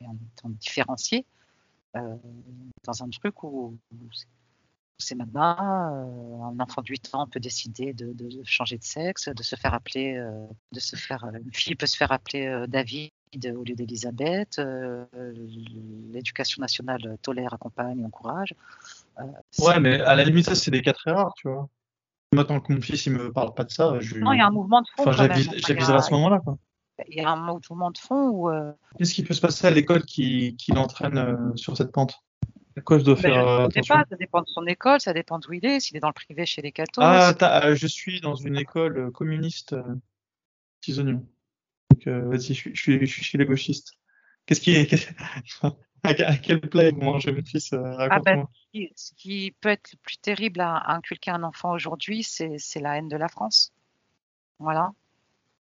en, étant différencié dans un truc où, c'est maintenant un enfant de 8 ans peut décider de, changer de sexe, de se faire appeler, de se faire, une fille peut se faire appeler David au lieu d'Elisabeth. L'éducation nationale tolère, accompagne, encourage. Euh, ouais, mais à la limite, ça, c'est des cas très rares, tu vois. Maintenant que mon fils, il me parle pas de ça, je. Non, il y a un mouvement de fond. Enfin, j'aviserai à ce moment-là, quoi. Il y a un mouvement de fond où. Euh, Qu'est-ce qui peut se passer à l'école qui, qui l'entraîne euh, sur cette pente? À quoi je dois faire je attention pas, Ça dépend de son école, ça dépend d'où il est, s'il est dans le privé chez les cathos. Ah, je suis dans une école communiste, petits oignons. Donc, vas-y, je, suis chez les gauchistes. Qu'est-ce qui est. à quel plat il mange mon fils euh, ah ben, Ce qui peut être le plus terrible à, inculquer un enfant aujourd'hui, c'est la haine de la France. Voilà,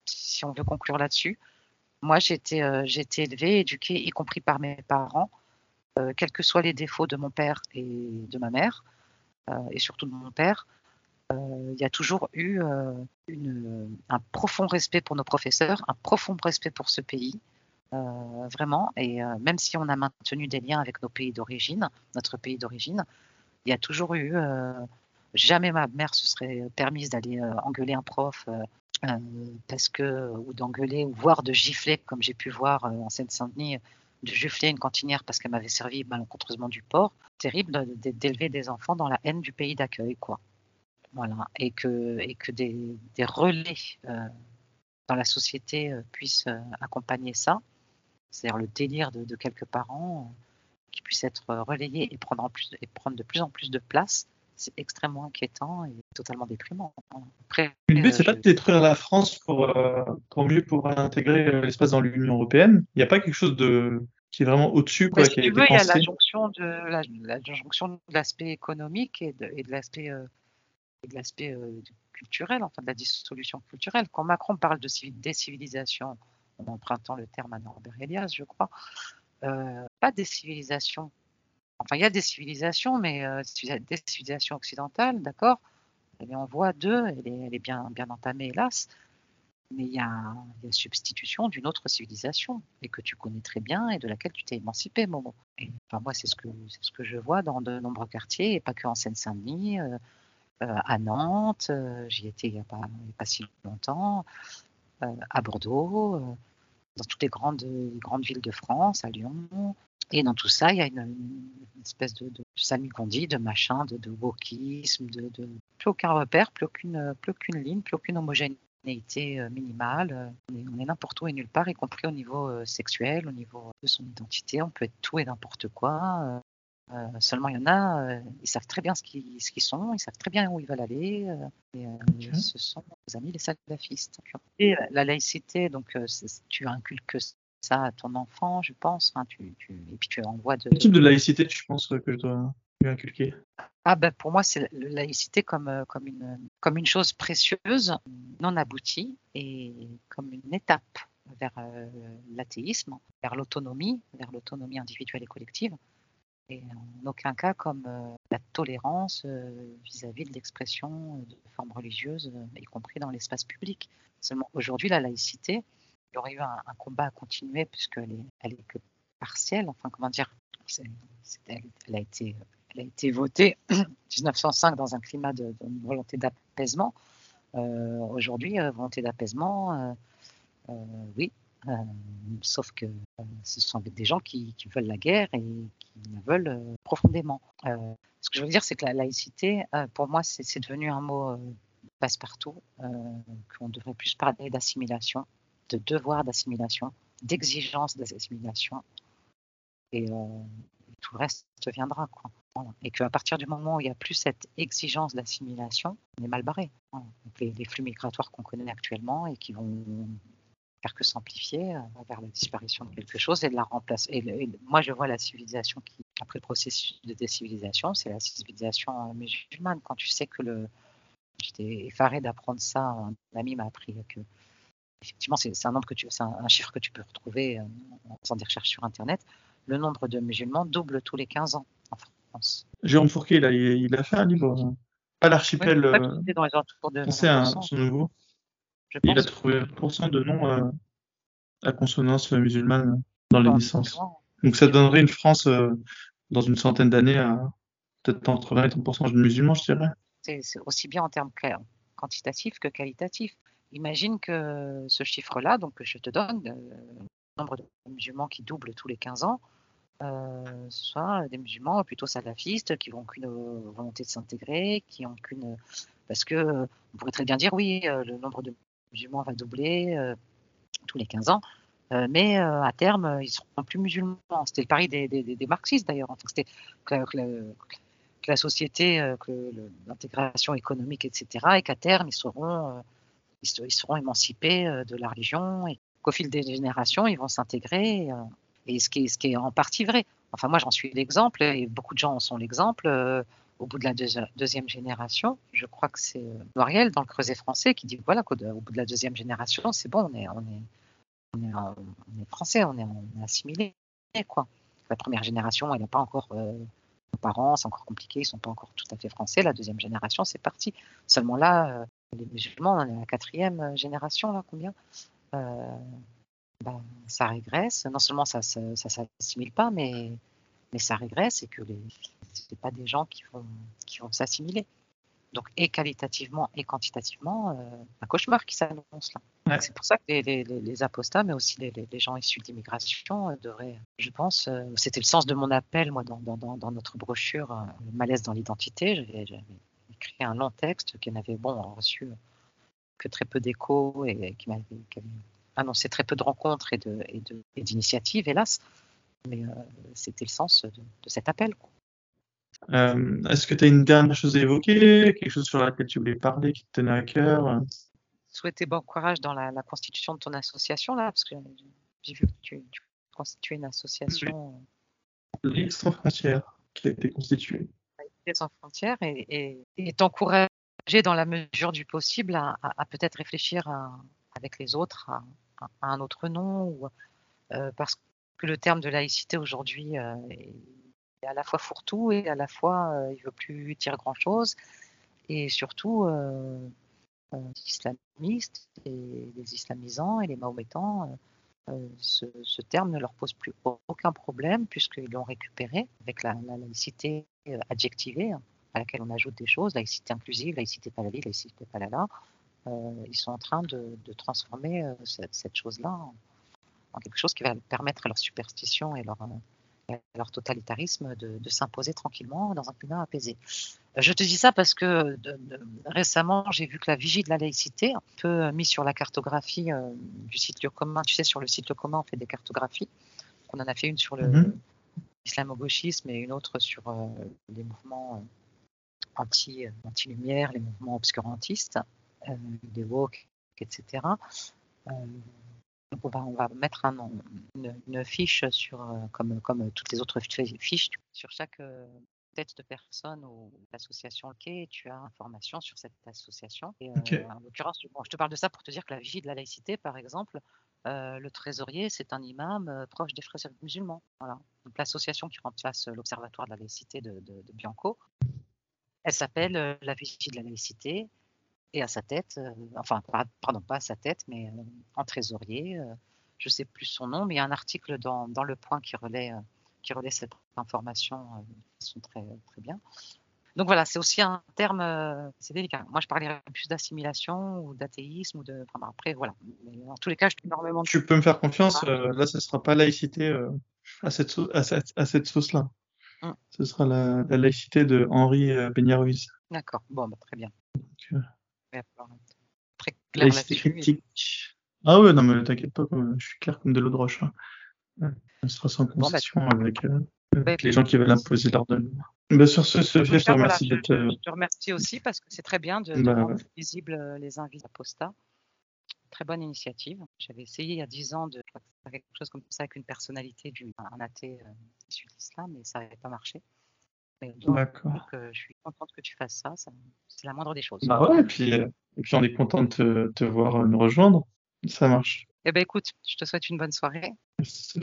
si on veut conclure là-dessus. Moi, j'ai été, euh, été élevée, éduquée, y compris par mes parents, euh, quels que soient les défauts de mon père et de ma mère, et surtout de mon père. Il y a toujours eu un profond respect pour nos professeurs, un profond respect pour ce pays, euh, vraiment. Et euh, même si on a maintenu des liens avec nos pays d'origine, notre pays d'origine, il y a toujours eu. Euh, jamais ma mère se serait permise d'aller engueuler un prof parce que ou d'engueuler ou voire de gifler comme j'ai pu voir en Seine-Saint-Denis de gifler une cantinière parce qu'elle m'avait servi malencontreusement du porc. Terrible d'élever des enfants dans la haine du pays d'accueil, quoi. Voilà, et que et que des, relais dans la société puissent accompagner ça c'est-à-dire le délire de, quelques parents euh, qui puissent être relayés et prendre, plus, et prendre de plus en plus de place, c'est extrêmement inquiétant et totalement déprimant. Après, le but, c'est pas de détruire la France pour, euh, pour mieux pouvoir intégrer euh, l'espace dans l'Union européenne. Il n'y a pas quelque chose de qui est vraiment au-dessus. Quoi, si tu veux, il y a la jonction de la, de l'aspect économique et de, et de l'aspect de l'aspect culturel, enfin de la dissolution culturelle. Quand Macron parle de décivilisation en empruntant le terme à Norbert Elias, je crois, euh, pas des civilisations. Enfin, il y a des civilisations, mais euh, des civilisations occidentales, d'accord en voie d'eux, elle est, bien, bien entamée, hélas. Mais il y a, il y a substitution d'une autre civilisation, et que tu connais très bien et de laquelle tu t'es émancipé, Momo. Enfin, moi, c'est ce, que, ce que je vois dans de nombreux quartiers, et pas que en Seine-Saint-Denis, euh, à Nantes, j'y étais il n'y a, pas, si longtemps, euh, à Bordeaux, euh, dans toutes les grandes, grandes villes de France, à Lyon. Et dans tout ça, il y a une, espèce de, de dit, de machin, de, de wokisme, de, de, plus aucun repère, plus aucune, plus aucune ligne, plus aucune homogénéité euh, minimale. On est, n'importe où et nulle part, y compris au niveau sexuel, au niveau de son identité. On peut être tout et n'importe quoi. Euh, seulement, il y en a, euh, ils savent très bien ce qu'ils sont, ils savent très bien où ils veulent aller. Euh, et, Ce sont nos amis les salafistes. Et la laïcité, donc tu inculques ça à ton enfant, je pense. Enfin, tu, tu, et puis tu envoies de. Quel type de laïcité tu penses que je dois lui inculquer? Ah ben pour moi, c'est la laïcité comme, comme, une, comme une chose précieuse, non aboutie, et comme une étape vers l'athéisme, vers l'autonomie, vers l'autonomie individuelle et collective et en aucun cas comme euh, la tolérance euh, vis-à-vis de l'expression de formes religieuses, euh, y compris dans l'espace public. Seulement aujourd'hui, la laïcité, il y aurait eu un, combat à continuer puisqu'elle est, elle est que partielle. Enfin, comment dire, elle, a été, elle a votée en 1905 dans un climat de, volonté d'apaisement. aujourd'hui, volonté d'apaisement, oui, euh, sauf que euh, ce sont des gens qui, veulent la guerre et qui la veulent euh, profondément. ce que je veux dire, c'est que la laïcité, pour moi, c'est devenu un mot passe-partout, qu'on devrait plus parler d'assimilation, de devoir d'assimilation, d'exigence d'assimilation, et tout le reste viendra. Quoi. Et qu'à partir du moment où il n'y a plus cette exigence d'assimilation, on est mal barré. les flux migratoires qu'on connaît actuellement et qui vont que s'amplifier euh, vers la disparition de quelque chose et de la remplacer. Et, moi, je vois la civilisation qui, après le processus de décivilisation, c'est la civilisation euh, musulmane. Quand tu sais que le. J'étais effaré d'apprendre ça. Un ami m'a appris que. Effectivement, c'est un nombre que tu, c'est un, chiffre que tu peux retrouver euh, en faisant des recherches sur Internet. Le nombre de musulmans double tous les 15 ans en France. Jérôme Fourquet, il a, il a fait un livre Pas l'archipel Ouais, euh, c'est dans les alentours de français, hein, 20%, son nouveau. je Il a trouvé 1% de noms euh, à consonance musulmane dans les naissances. Donc ça donnerait une France euh, dans une centaine d'années à peut-être entre 20 et 30% de musulmans, je dirais. C'est aussi bien en termes cla- quantitatifs que qualitatifs. Imagine que ce chiffre-là, donc que je te donne, euh, le nombre de musulmans qui double tous les 15 ans, euh, soit des musulmans plutôt salafistes qui n'ont qu'une euh, volonté de s'intégrer, qui ont qu'une. Parce que euh, on pourrait très bien dire oui, euh, le nombre de musulmans va doubler euh, tous les 15 ans, euh, mais euh, à terme, euh, ils seront plus musulmans. C'était le pari des, marxistes d'ailleurs. Enfin, c'était que, la- société, euh, que l'intégration économique, etc., et qu'à terme, ils seront, euh, ils, se- ils seront émancipés euh, de la religion et qu'au fil des générations, ils vont s'intégrer. euh, et ce qui, est, en partie vrai. Enfin, moi, j'en suis l'exemple, et beaucoup de gens en sont l'exemple. euh, au bout de la deuxi- deuxième génération, je crois que c'est Noiriel dans le Creuset français qui dit voilà qu'au au bout de la deuxième génération, c'est bon, on est, français, on est, assimilé. La première génération, elle n'a pas encore euh, nos parents, c'est encore compliqué, ils sont pas encore tout à fait français. La deuxième génération, c'est parti. Seulement là, les musulmans, on est à la quatrième euh, génération, là, combien? Euh, ben, Ça régresse. Non seulement ça ne ça, s'assimile pas, mais, mais ça régresse et que c'est pas des gens qui vont, qui vont s'assimiler. Donc, et qualitativement et quantitativement, euh, un cauchemar qui s'annonce là. Ouais. C'est pour ça que les, les, les apostats, mais aussi les, les, gens issus d'immigration, euh, devraient, je pense, euh, c'était le sens de mon appel, moi, dans, dans, dans notre brochure, le malaise dans l'identité. J'avais écrit un long texte qui n'avait bon, reçu que très peu d'écho et qui m'avait annoncé très peu de rencontres et de- et de- et d'initiatives, hélas. Mais euh, c'était le sens de, de cet appel. Euh, Est-ce que tu as une dernière chose à évoquer, quelque chose sur laquelle tu voulais parler, qui te tenait à cœur? Souhaiter bon courage dans la, la constitution de ton association là, parce que j'ai vu que tu, tu constituais une association sans frontières, qui a été constituée. Sans frontières et, et, et dans la mesure du possible à, peut-être réfléchir avec les autres à, un autre nom, euh, parce que le terme de laïcité aujourd'hui euh, est, à la fois fourre-tout et à la fois euh, il veut plus dire grand-chose. Et surtout euh, les islamistes et les islamisants et les mahométans, ce, terme ne leur pose plus aucun problème puisqu'ils l'ont récupéré avec la, la laïcité adjectivée hein, à laquelle on ajoute des choses, laïcité inclusive, laïcité pas la vie, laïcité pas la là. Euh, ils sont en train de, transformer euh, cette, chose-là en, quelque chose qui va permettre à leur superstition et leur, euh, à leur totalitarisme de, s'imposer tranquillement dans un climat apaisé. Euh, Je te dis ça parce que récemment, j'ai vu que la vigie de la laïcité, un peu euh, mis sur la cartographie euh, du site lieu commun, tu sais, sur le site lieu commun, on fait des cartographies. On en a fait une sur le Mhm. Islamo-gauchisme et une autre sur euh, les mouvements euh, anti, anti-lumière, les mouvements obscurantistes, euh, les woke, etc. Euh, donc on va, on va mettre un une, une fiche sur, euh, comme, comme toutes les autres fi- fiches, sur chaque euh, tête de personne ou l'association OK, tu as information sur cette association. Et, euh. En l'occurrence, bon, je te parle de ça pour te dire que la vigie de la laïcité, par exemple, euh, le trésorier, c'est un imam euh, proche des frères musulmans. Voilà. L'association qui remplace euh, l'Observatoire de la laïcité de, Bianco, elle s'appelle euh, la vigie de la laïcité. Et à sa tête, euh, enfin, pardon, pas à sa tête, mais en trésorier, je sais plus son nom, mais il y a un article dans, Le Point qui relaie, cette information de façon très, très bien. Donc voilà, c'est aussi un terme, euh, c'est délicat. Moi, je parlerais plus d'assimilation ou d'athéisme ou de. Enfin, après, voilà. Mais en tous les cas, je énormément. Tu peux me faire confiance, euh, là, ce sera pas laïcité euh, à cette, sau- à cette, à cette sauce-là. Mm. Ce sera la, la laïcité de Henri Peña-Ruiz. D'accord, bon, bah, très bien. Très clair Laïcité critique. Ah ouais, non, mais t'inquiète pas, je suis clair comme de l'eau de roche. hein. Ce sera sans Bon, bah, concession avec, avec les gens qui veulent imposer leur dogme. Bah, sur ce, Sophia, je te Voilà, remercie je, d'être. euh, je te remercie aussi parce que c'est très bien de, de Bah, rendre ouais. visibles euh, les invités à Posta. Très bonne initiative. J'avais essayé il y a dix ans de faire quelque chose comme ça avec une personnalité, du, un athée euh, issu de l'islam, mais ça n'avait pas marché. D'accord. euh, je suis contente que tu fasses ça. ça c'est la moindre des choses. Bah ouais, et puis, euh, et puis on est content de te, te voir nous rejoindre. Ça marche. Eh ben écoute, je te souhaite une bonne soirée. Merci,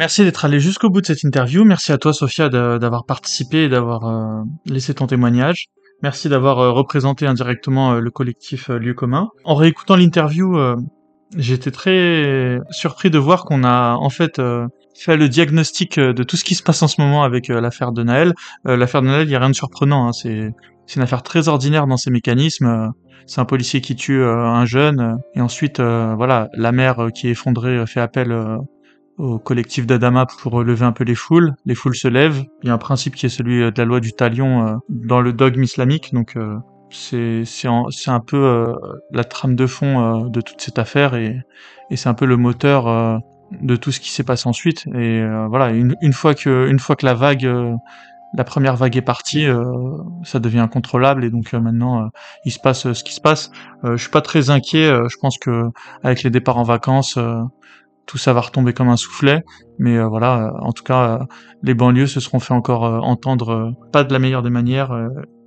Merci d'être allé jusqu'au bout de cette interview. Merci à toi, Sophia, d'avoir participé et d'avoir euh, laissé ton témoignage. Merci d'avoir euh, représenté indirectement euh, le collectif Lieu commun. En réécoutant l'interview, j'étais très surpris de voir qu'on a en fait fait le diagnostic de tout ce qui se passe en ce moment avec l'affaire de Naël. l'affaire de Naël, il n'y a rien de surprenant. Hein. C'est une affaire très ordinaire dans ses mécanismes. C'est un policier qui tue un jeune et ensuite, voilà, la mère qui est effondrée fait appel au collectif d'Adama pour relever un peu les foules. Les foules se lèvent. Il y a un principe qui est celui de la loi du talion euh, dans le dogme islamique. Donc euh, c'est un peu euh, la trame de fond de toute cette affaire et, et c'est un peu le moteur de tout ce qui s'est passé ensuite. Et voilà, une, une, fois que une fois que la vague la première vague est partie, ça devient incontrôlable et donc maintenant il se passe ce qui se passe. je suis pas très inquiet. je pense que avec les départs en vacances, tout ça va retomber comme un soufflet. Mais euh, voilà, euh, en tout cas, euh, les banlieues se seront fait encore entendre pas de la meilleure des manières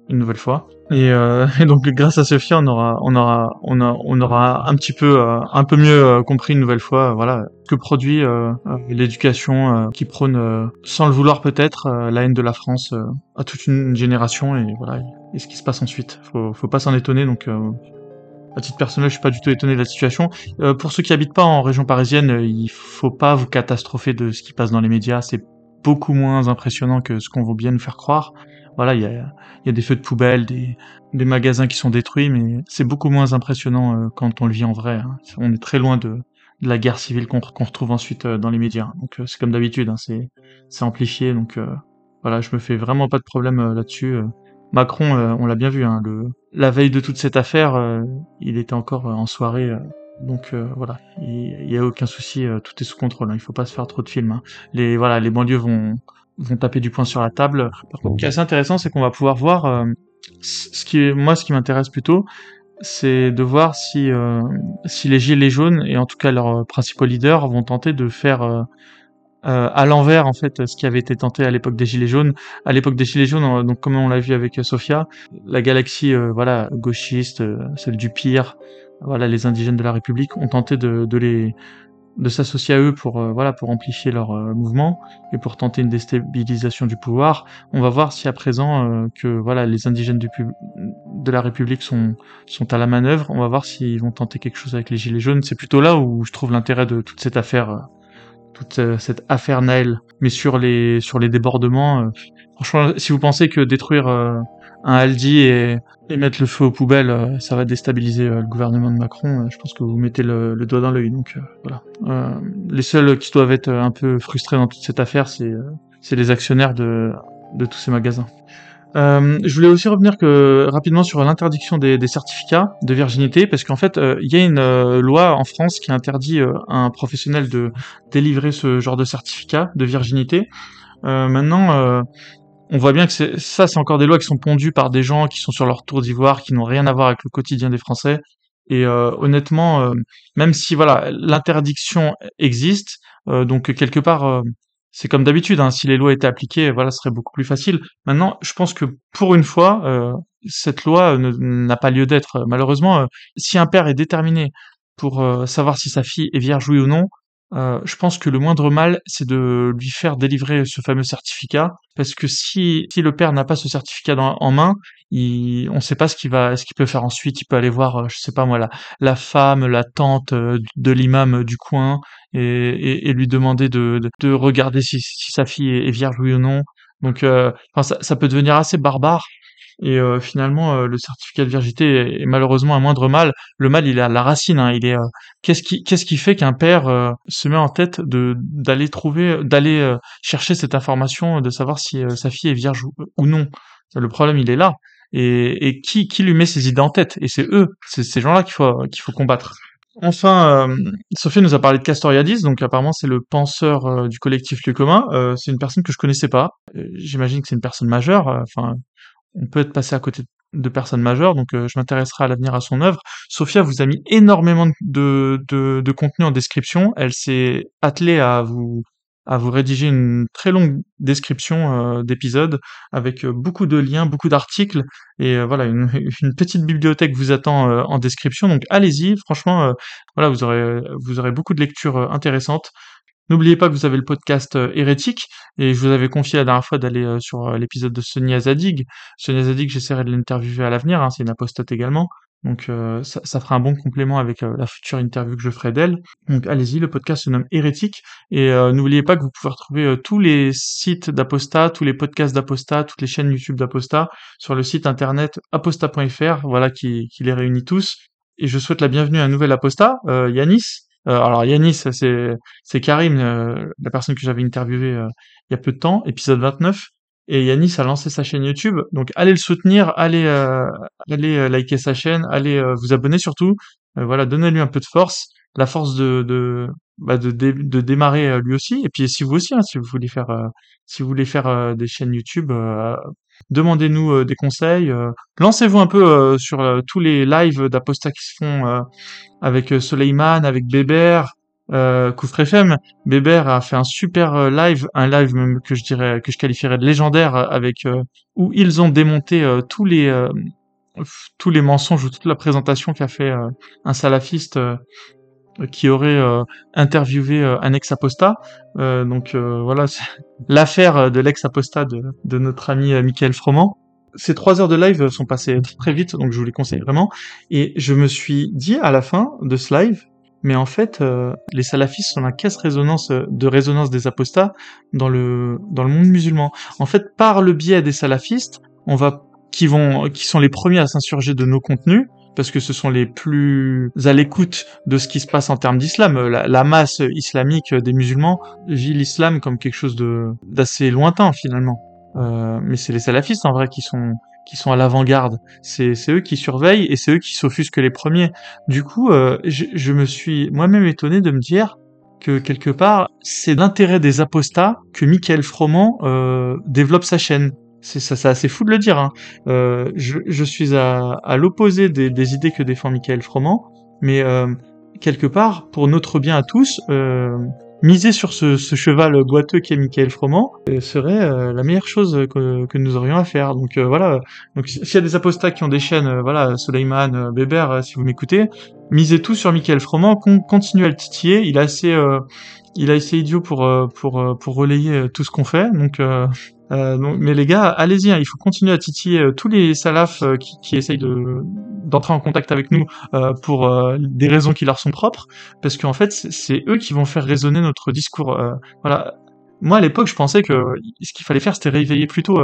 une nouvelle fois. Et, et, donc grâce à Sophia, on aura, on aura, on, a, on aura un petit peu, un peu mieux compris une nouvelle fois, voilà, que produit l'éducation qui prône, sans le vouloir peut-être, la haine de la France à toute une génération et voilà, et ce qui se passe ensuite. Faut, faut pas s'en étonner. Donc à titre personnel, je suis pas du tout étonné de la situation. Euh, pour ceux qui habitent pas en région parisienne, euh, il faut pas vous catastropher de ce qui passe dans les médias. C'est beaucoup moins impressionnant que ce qu'on veut bien nous faire croire. Voilà, il y a, y a, des feux de poubelle, des, des magasins qui sont détruits, mais c'est beaucoup moins impressionnant euh, quand on le vit en vrai. Hein. On est très loin de, de la guerre civile qu'on retrouve ensuite dans les médias. Donc c'est comme d'habitude, hein, c'est amplifié. Donc voilà, je me fais vraiment pas de problème là-dessus. Macron, euh, on l'a bien vu, hein, la veille de toute cette affaire, euh, il était encore euh, en soirée. donc voilà, il n'y a aucun souci, tout est sous contrôle. Hein, il faut pas se faire trop de films. Hein. Les voilà, les banlieues vont taper du poing sur la table. Ce qui est assez intéressant, c'est qu'on va pouvoir voir moi, ce qui m'intéresse plutôt, c'est de voir si les gilets jaunes et en tout cas leurs principaux leaders vont tenter de faire euh, à l'envers en fait ce qui avait été tenté à l'époque des gilets jaunes. À l'époque des gilets jaunes, donc comme on l'a vu avec euh, Sofia, la galaxie euh, voilà gauchiste, celle du pire, voilà les indigènes de la République ont tenté de, de les de s'associer à eux pour voilà pour amplifier leur mouvement et pour tenter une déstabilisation du pouvoir. On va voir si à présent que voilà les indigènes de la République sont sont à la manœuvre. On va voir s'ils vont tenter quelque chose avec les gilets jaunes. C'est plutôt là où je trouve l'intérêt de toute cette affaire toute euh, cette affaire Naël. Mais sur les sur les débordements, euh, franchement, si vous pensez que détruire euh, un Aldi et, et, mettre le feu aux poubelles, ça va déstabiliser le gouvernement de Macron, je pense que vous mettez le, doigt dans l'œil. Donc voilà. les seuls qui doivent être un peu frustrés dans toute cette affaire, c'est c'est les actionnaires de de tous ces magasins. Euh, je voulais aussi revenir que rapidement sur l'interdiction des, certificats de virginité, parce qu'en fait, euh, il y a une euh, loi en France qui interdit à un professionnel de délivrer ce genre de certificat de virginité. maintenant, on voit bien que ça, c'est encore des lois qui sont pondues par des gens qui sont sur leur tour d'ivoire, qui n'ont rien à voir avec le quotidien des Français. Et honnêtement, même si voilà l'interdiction existe, donc quelque part c'est comme d'habitude, hein, si les lois étaient appliquées, voilà, ce serait beaucoup plus facile. Maintenant, je pense que pour une fois, euh, cette loi n'a pas lieu d'être. Malheureusement, euh, si un père est déterminé pour euh, savoir si sa fille est vierge ou non, je pense que le moindre mal, c'est de lui faire délivrer ce fameux certificat, parce que si, si le père n'a pas ce certificat en main, il, on ne sait pas ce qu'il va, ce qu'il peut faire ensuite. Il peut aller voir, je sais pas moi, la, la femme, la tante de l'imam du coin, et, et, lui demander de, de, regarder si, si, sa fille est, vierge oui ou non. Donc, euh, ça, ça, peut devenir assez barbare. Et euh, finalement, euh, le certificat de virginité est, malheureusement un moindre mal. Le mal, il est à la racine. Hein. Il est qu'est-ce qui qu'est-ce qui fait qu'un père se met en tête de d'aller trouver, d'aller chercher cette information, de savoir si sa fille est vierge ou, non? Le problème, il est là. Et, et qui qui lui met ces idées en tête? Et c'est eux, c'est ces gens-là qu'il faut qu'il faut combattre. Enfin, euh, Sophie nous a parlé de Castoriadis, donc apparemment c'est le penseur euh, du collectif Lieu commun. Euh, c'est une personne que je connaissais pas. J'imagine que c'est une personne majeure. Enfin, on peut être passé à côté de personnes majeures, donc je m'intéresserai à l'avenir à son œuvre. Sophia vous a mis énormément de, de, contenu en description. Elle s'est attelée à vous à vous rédiger une très longue description euh, d'épisodes avec euh, beaucoup de liens, beaucoup d'articles et euh, voilà une, petite bibliothèque vous attend en description. Donc allez-y, franchement, voilà vous aurez beaucoup de lectures intéressantes. N'oubliez pas que vous avez le podcast Hérétique, et je vous avais confié la dernière fois d'aller sur l'épisode de Sonia Zadig. Sonia Zadig, j'essaierai de l'interviewer à l'avenir, hein, c'est une apostate également. Donc euh, ça, fera un bon complément avec euh, la future interview que je ferai d'elle. Donc allez-y, le podcast se nomme Hérétique. Et euh, n'oubliez pas que vous pouvez retrouver tous les sites d'Aposta, tous les podcasts d'Aposta, toutes les chaînes YouTube d'Aposta sur le site internet aposta.fr, voilà qui, qui, les réunit tous. Et je souhaite la bienvenue à un nouvel Aposta, Yanis. Alors Yanis, c'est c'est Karim, la personne que j'avais interviewé il y a peu de temps, épisode 29. Et Yanis a lancé sa chaîne YouTube, donc allez le soutenir, allez, euh, allez euh, liker sa chaîne, allez euh, vous abonner surtout. voilà, donnez-lui un peu de force, la force de de, bah, de, démarrer lui aussi. Et puis si vous aussi, hein, si vous voulez faire, si vous voulez faire des chaînes YouTube, demandez-nous des conseils. Lancez-vous un peu sur tous les lives d'Aposta qui se font avec Soleiman, avec Bébert, euh, FM, a fait un super euh, live, un live même que je dirais que je qualifierais de légendaire euh, avec euh, où ils ont démonté tous les tous les mensonges ou toute la présentation qu'a fait un salafiste qui aurait interviewé un ex-apostat. donc voilà, l'affaire de l'ex-apostat de, de, notre ami Michael Froment. Ces trois heures de live sont passées très vite, donc je vous les conseille vraiment. Et je me suis dit à la fin de ce live, mais en fait, euh, les salafistes sont la caisse résonance euh, de résonance des apostats dans le dans le monde musulman. En fait, par le biais des salafistes, on va qui vont qui sont les premiers à s'insurger de nos contenus parce que ce sont les plus à l'écoute de ce qui se passe en termes d'islam. La, masse islamique des musulmans vit l'islam comme quelque chose d'assez lointain finalement. Euh, mais c'est les salafistes en vrai qui sont qui sont à l'avant-garde. C'est eux qui surveillent et c'est eux qui s'offusquent les premiers. Du coup, euh, je, je, me suis moi-même étonné de me dire que quelque part, c'est l'intérêt des apostats que Michael Froment euh, développe sa chaîne. C'est ça, c'est assez fou de le dire. Hein. Euh, je, je, suis à, à l'opposé des, des, idées que défend Michael Froment, mais euh, quelque part, pour notre bien à tous, euh, miser sur ce, ce cheval boiteux qu'est Michael Froment euh, serait euh, la meilleure chose que, que, nous aurions à faire. Donc euh, voilà. Donc s'il y a des apostats qui ont des chaînes, voilà, Soleiman, Bébert, si vous m'écoutez, misez tout sur Michael Froment, continuez à le titiller. Il est assez, il a essayé idiot pour pour pour relayer tout ce qu'on fait. Donc euh, mais les gars, allez-y, hein, il faut continuer à titiller euh, tous les salafs euh, qui, essayent de d'entrer en contact avec nous pour des raisons qui leur sont propres, parce qu'en fait, c'est eux qui vont faire résonner notre discours. voilà. Moi, à l'époque, je pensais que ce qu'il fallait faire, c'était réveiller plutôt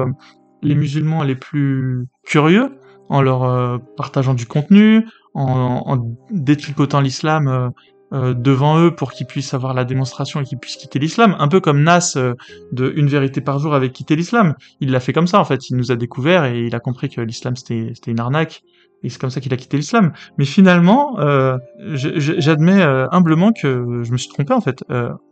les musulmans les plus curieux en leur partageant du contenu, en, en détricotant l'islam euh, devant eux pour qu'ils puissent avoir la démonstration et qu'ils puissent quitter l'islam. Un peu comme Nas euh, de Une vérité par jour avait quitté l'islam. Il l'a fait comme ça en fait. Il nous a découvert et il a compris que l'islam c'était une arnaque. Et c'est comme ça qu'il a quitté l'islam. Mais finalement, euh, j'admets humblement que je me suis trompé en fait.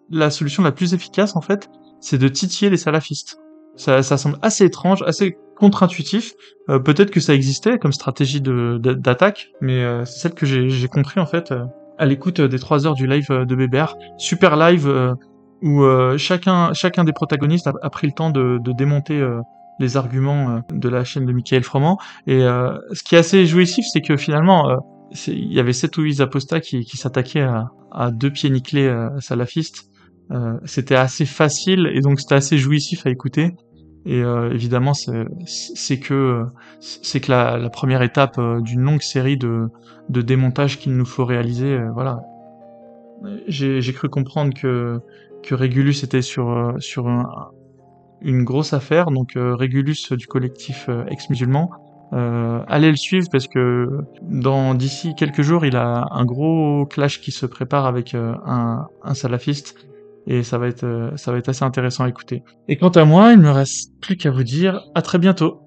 la solution la plus efficace en fait, c'est de titiller les salafistes. Ça, ça semble assez étrange, assez contre-intuitif. Peut-être que ça existait comme stratégie d'attaque, mais c'est celle que j'ai compris en fait à l'écoute des trois heures du live de Bébert. Super live euh, où euh, chacun, chacun des protagonistes a, pris le temps de, de démonter euh, les arguments de la chaîne de Michael Froment. Et ce qui est assez jouissif, c'est que finalement, il y avait sept ou huit apostats qui, qui s'attaquaient à, à, deux pieds nickelés salafistes. c'était assez facile et donc c'était assez jouissif à écouter. Et euh, évidemment, c'est que c'est que la, première étape euh, d'une longue série de, de démontages qu'il nous faut réaliser. Euh, voilà. J'ai cru comprendre que que Régulus était sur sur une grosse affaire. Donc Régulus du collectif ex-musulman. allez le suivre parce que dans d'ici quelques jours, il a un gros clash qui se prépare avec un, un salafiste et ça va être euh, ça va être assez intéressant à écouter. Et quant à moi, il me reste plus qu'à vous dire à très bientôt.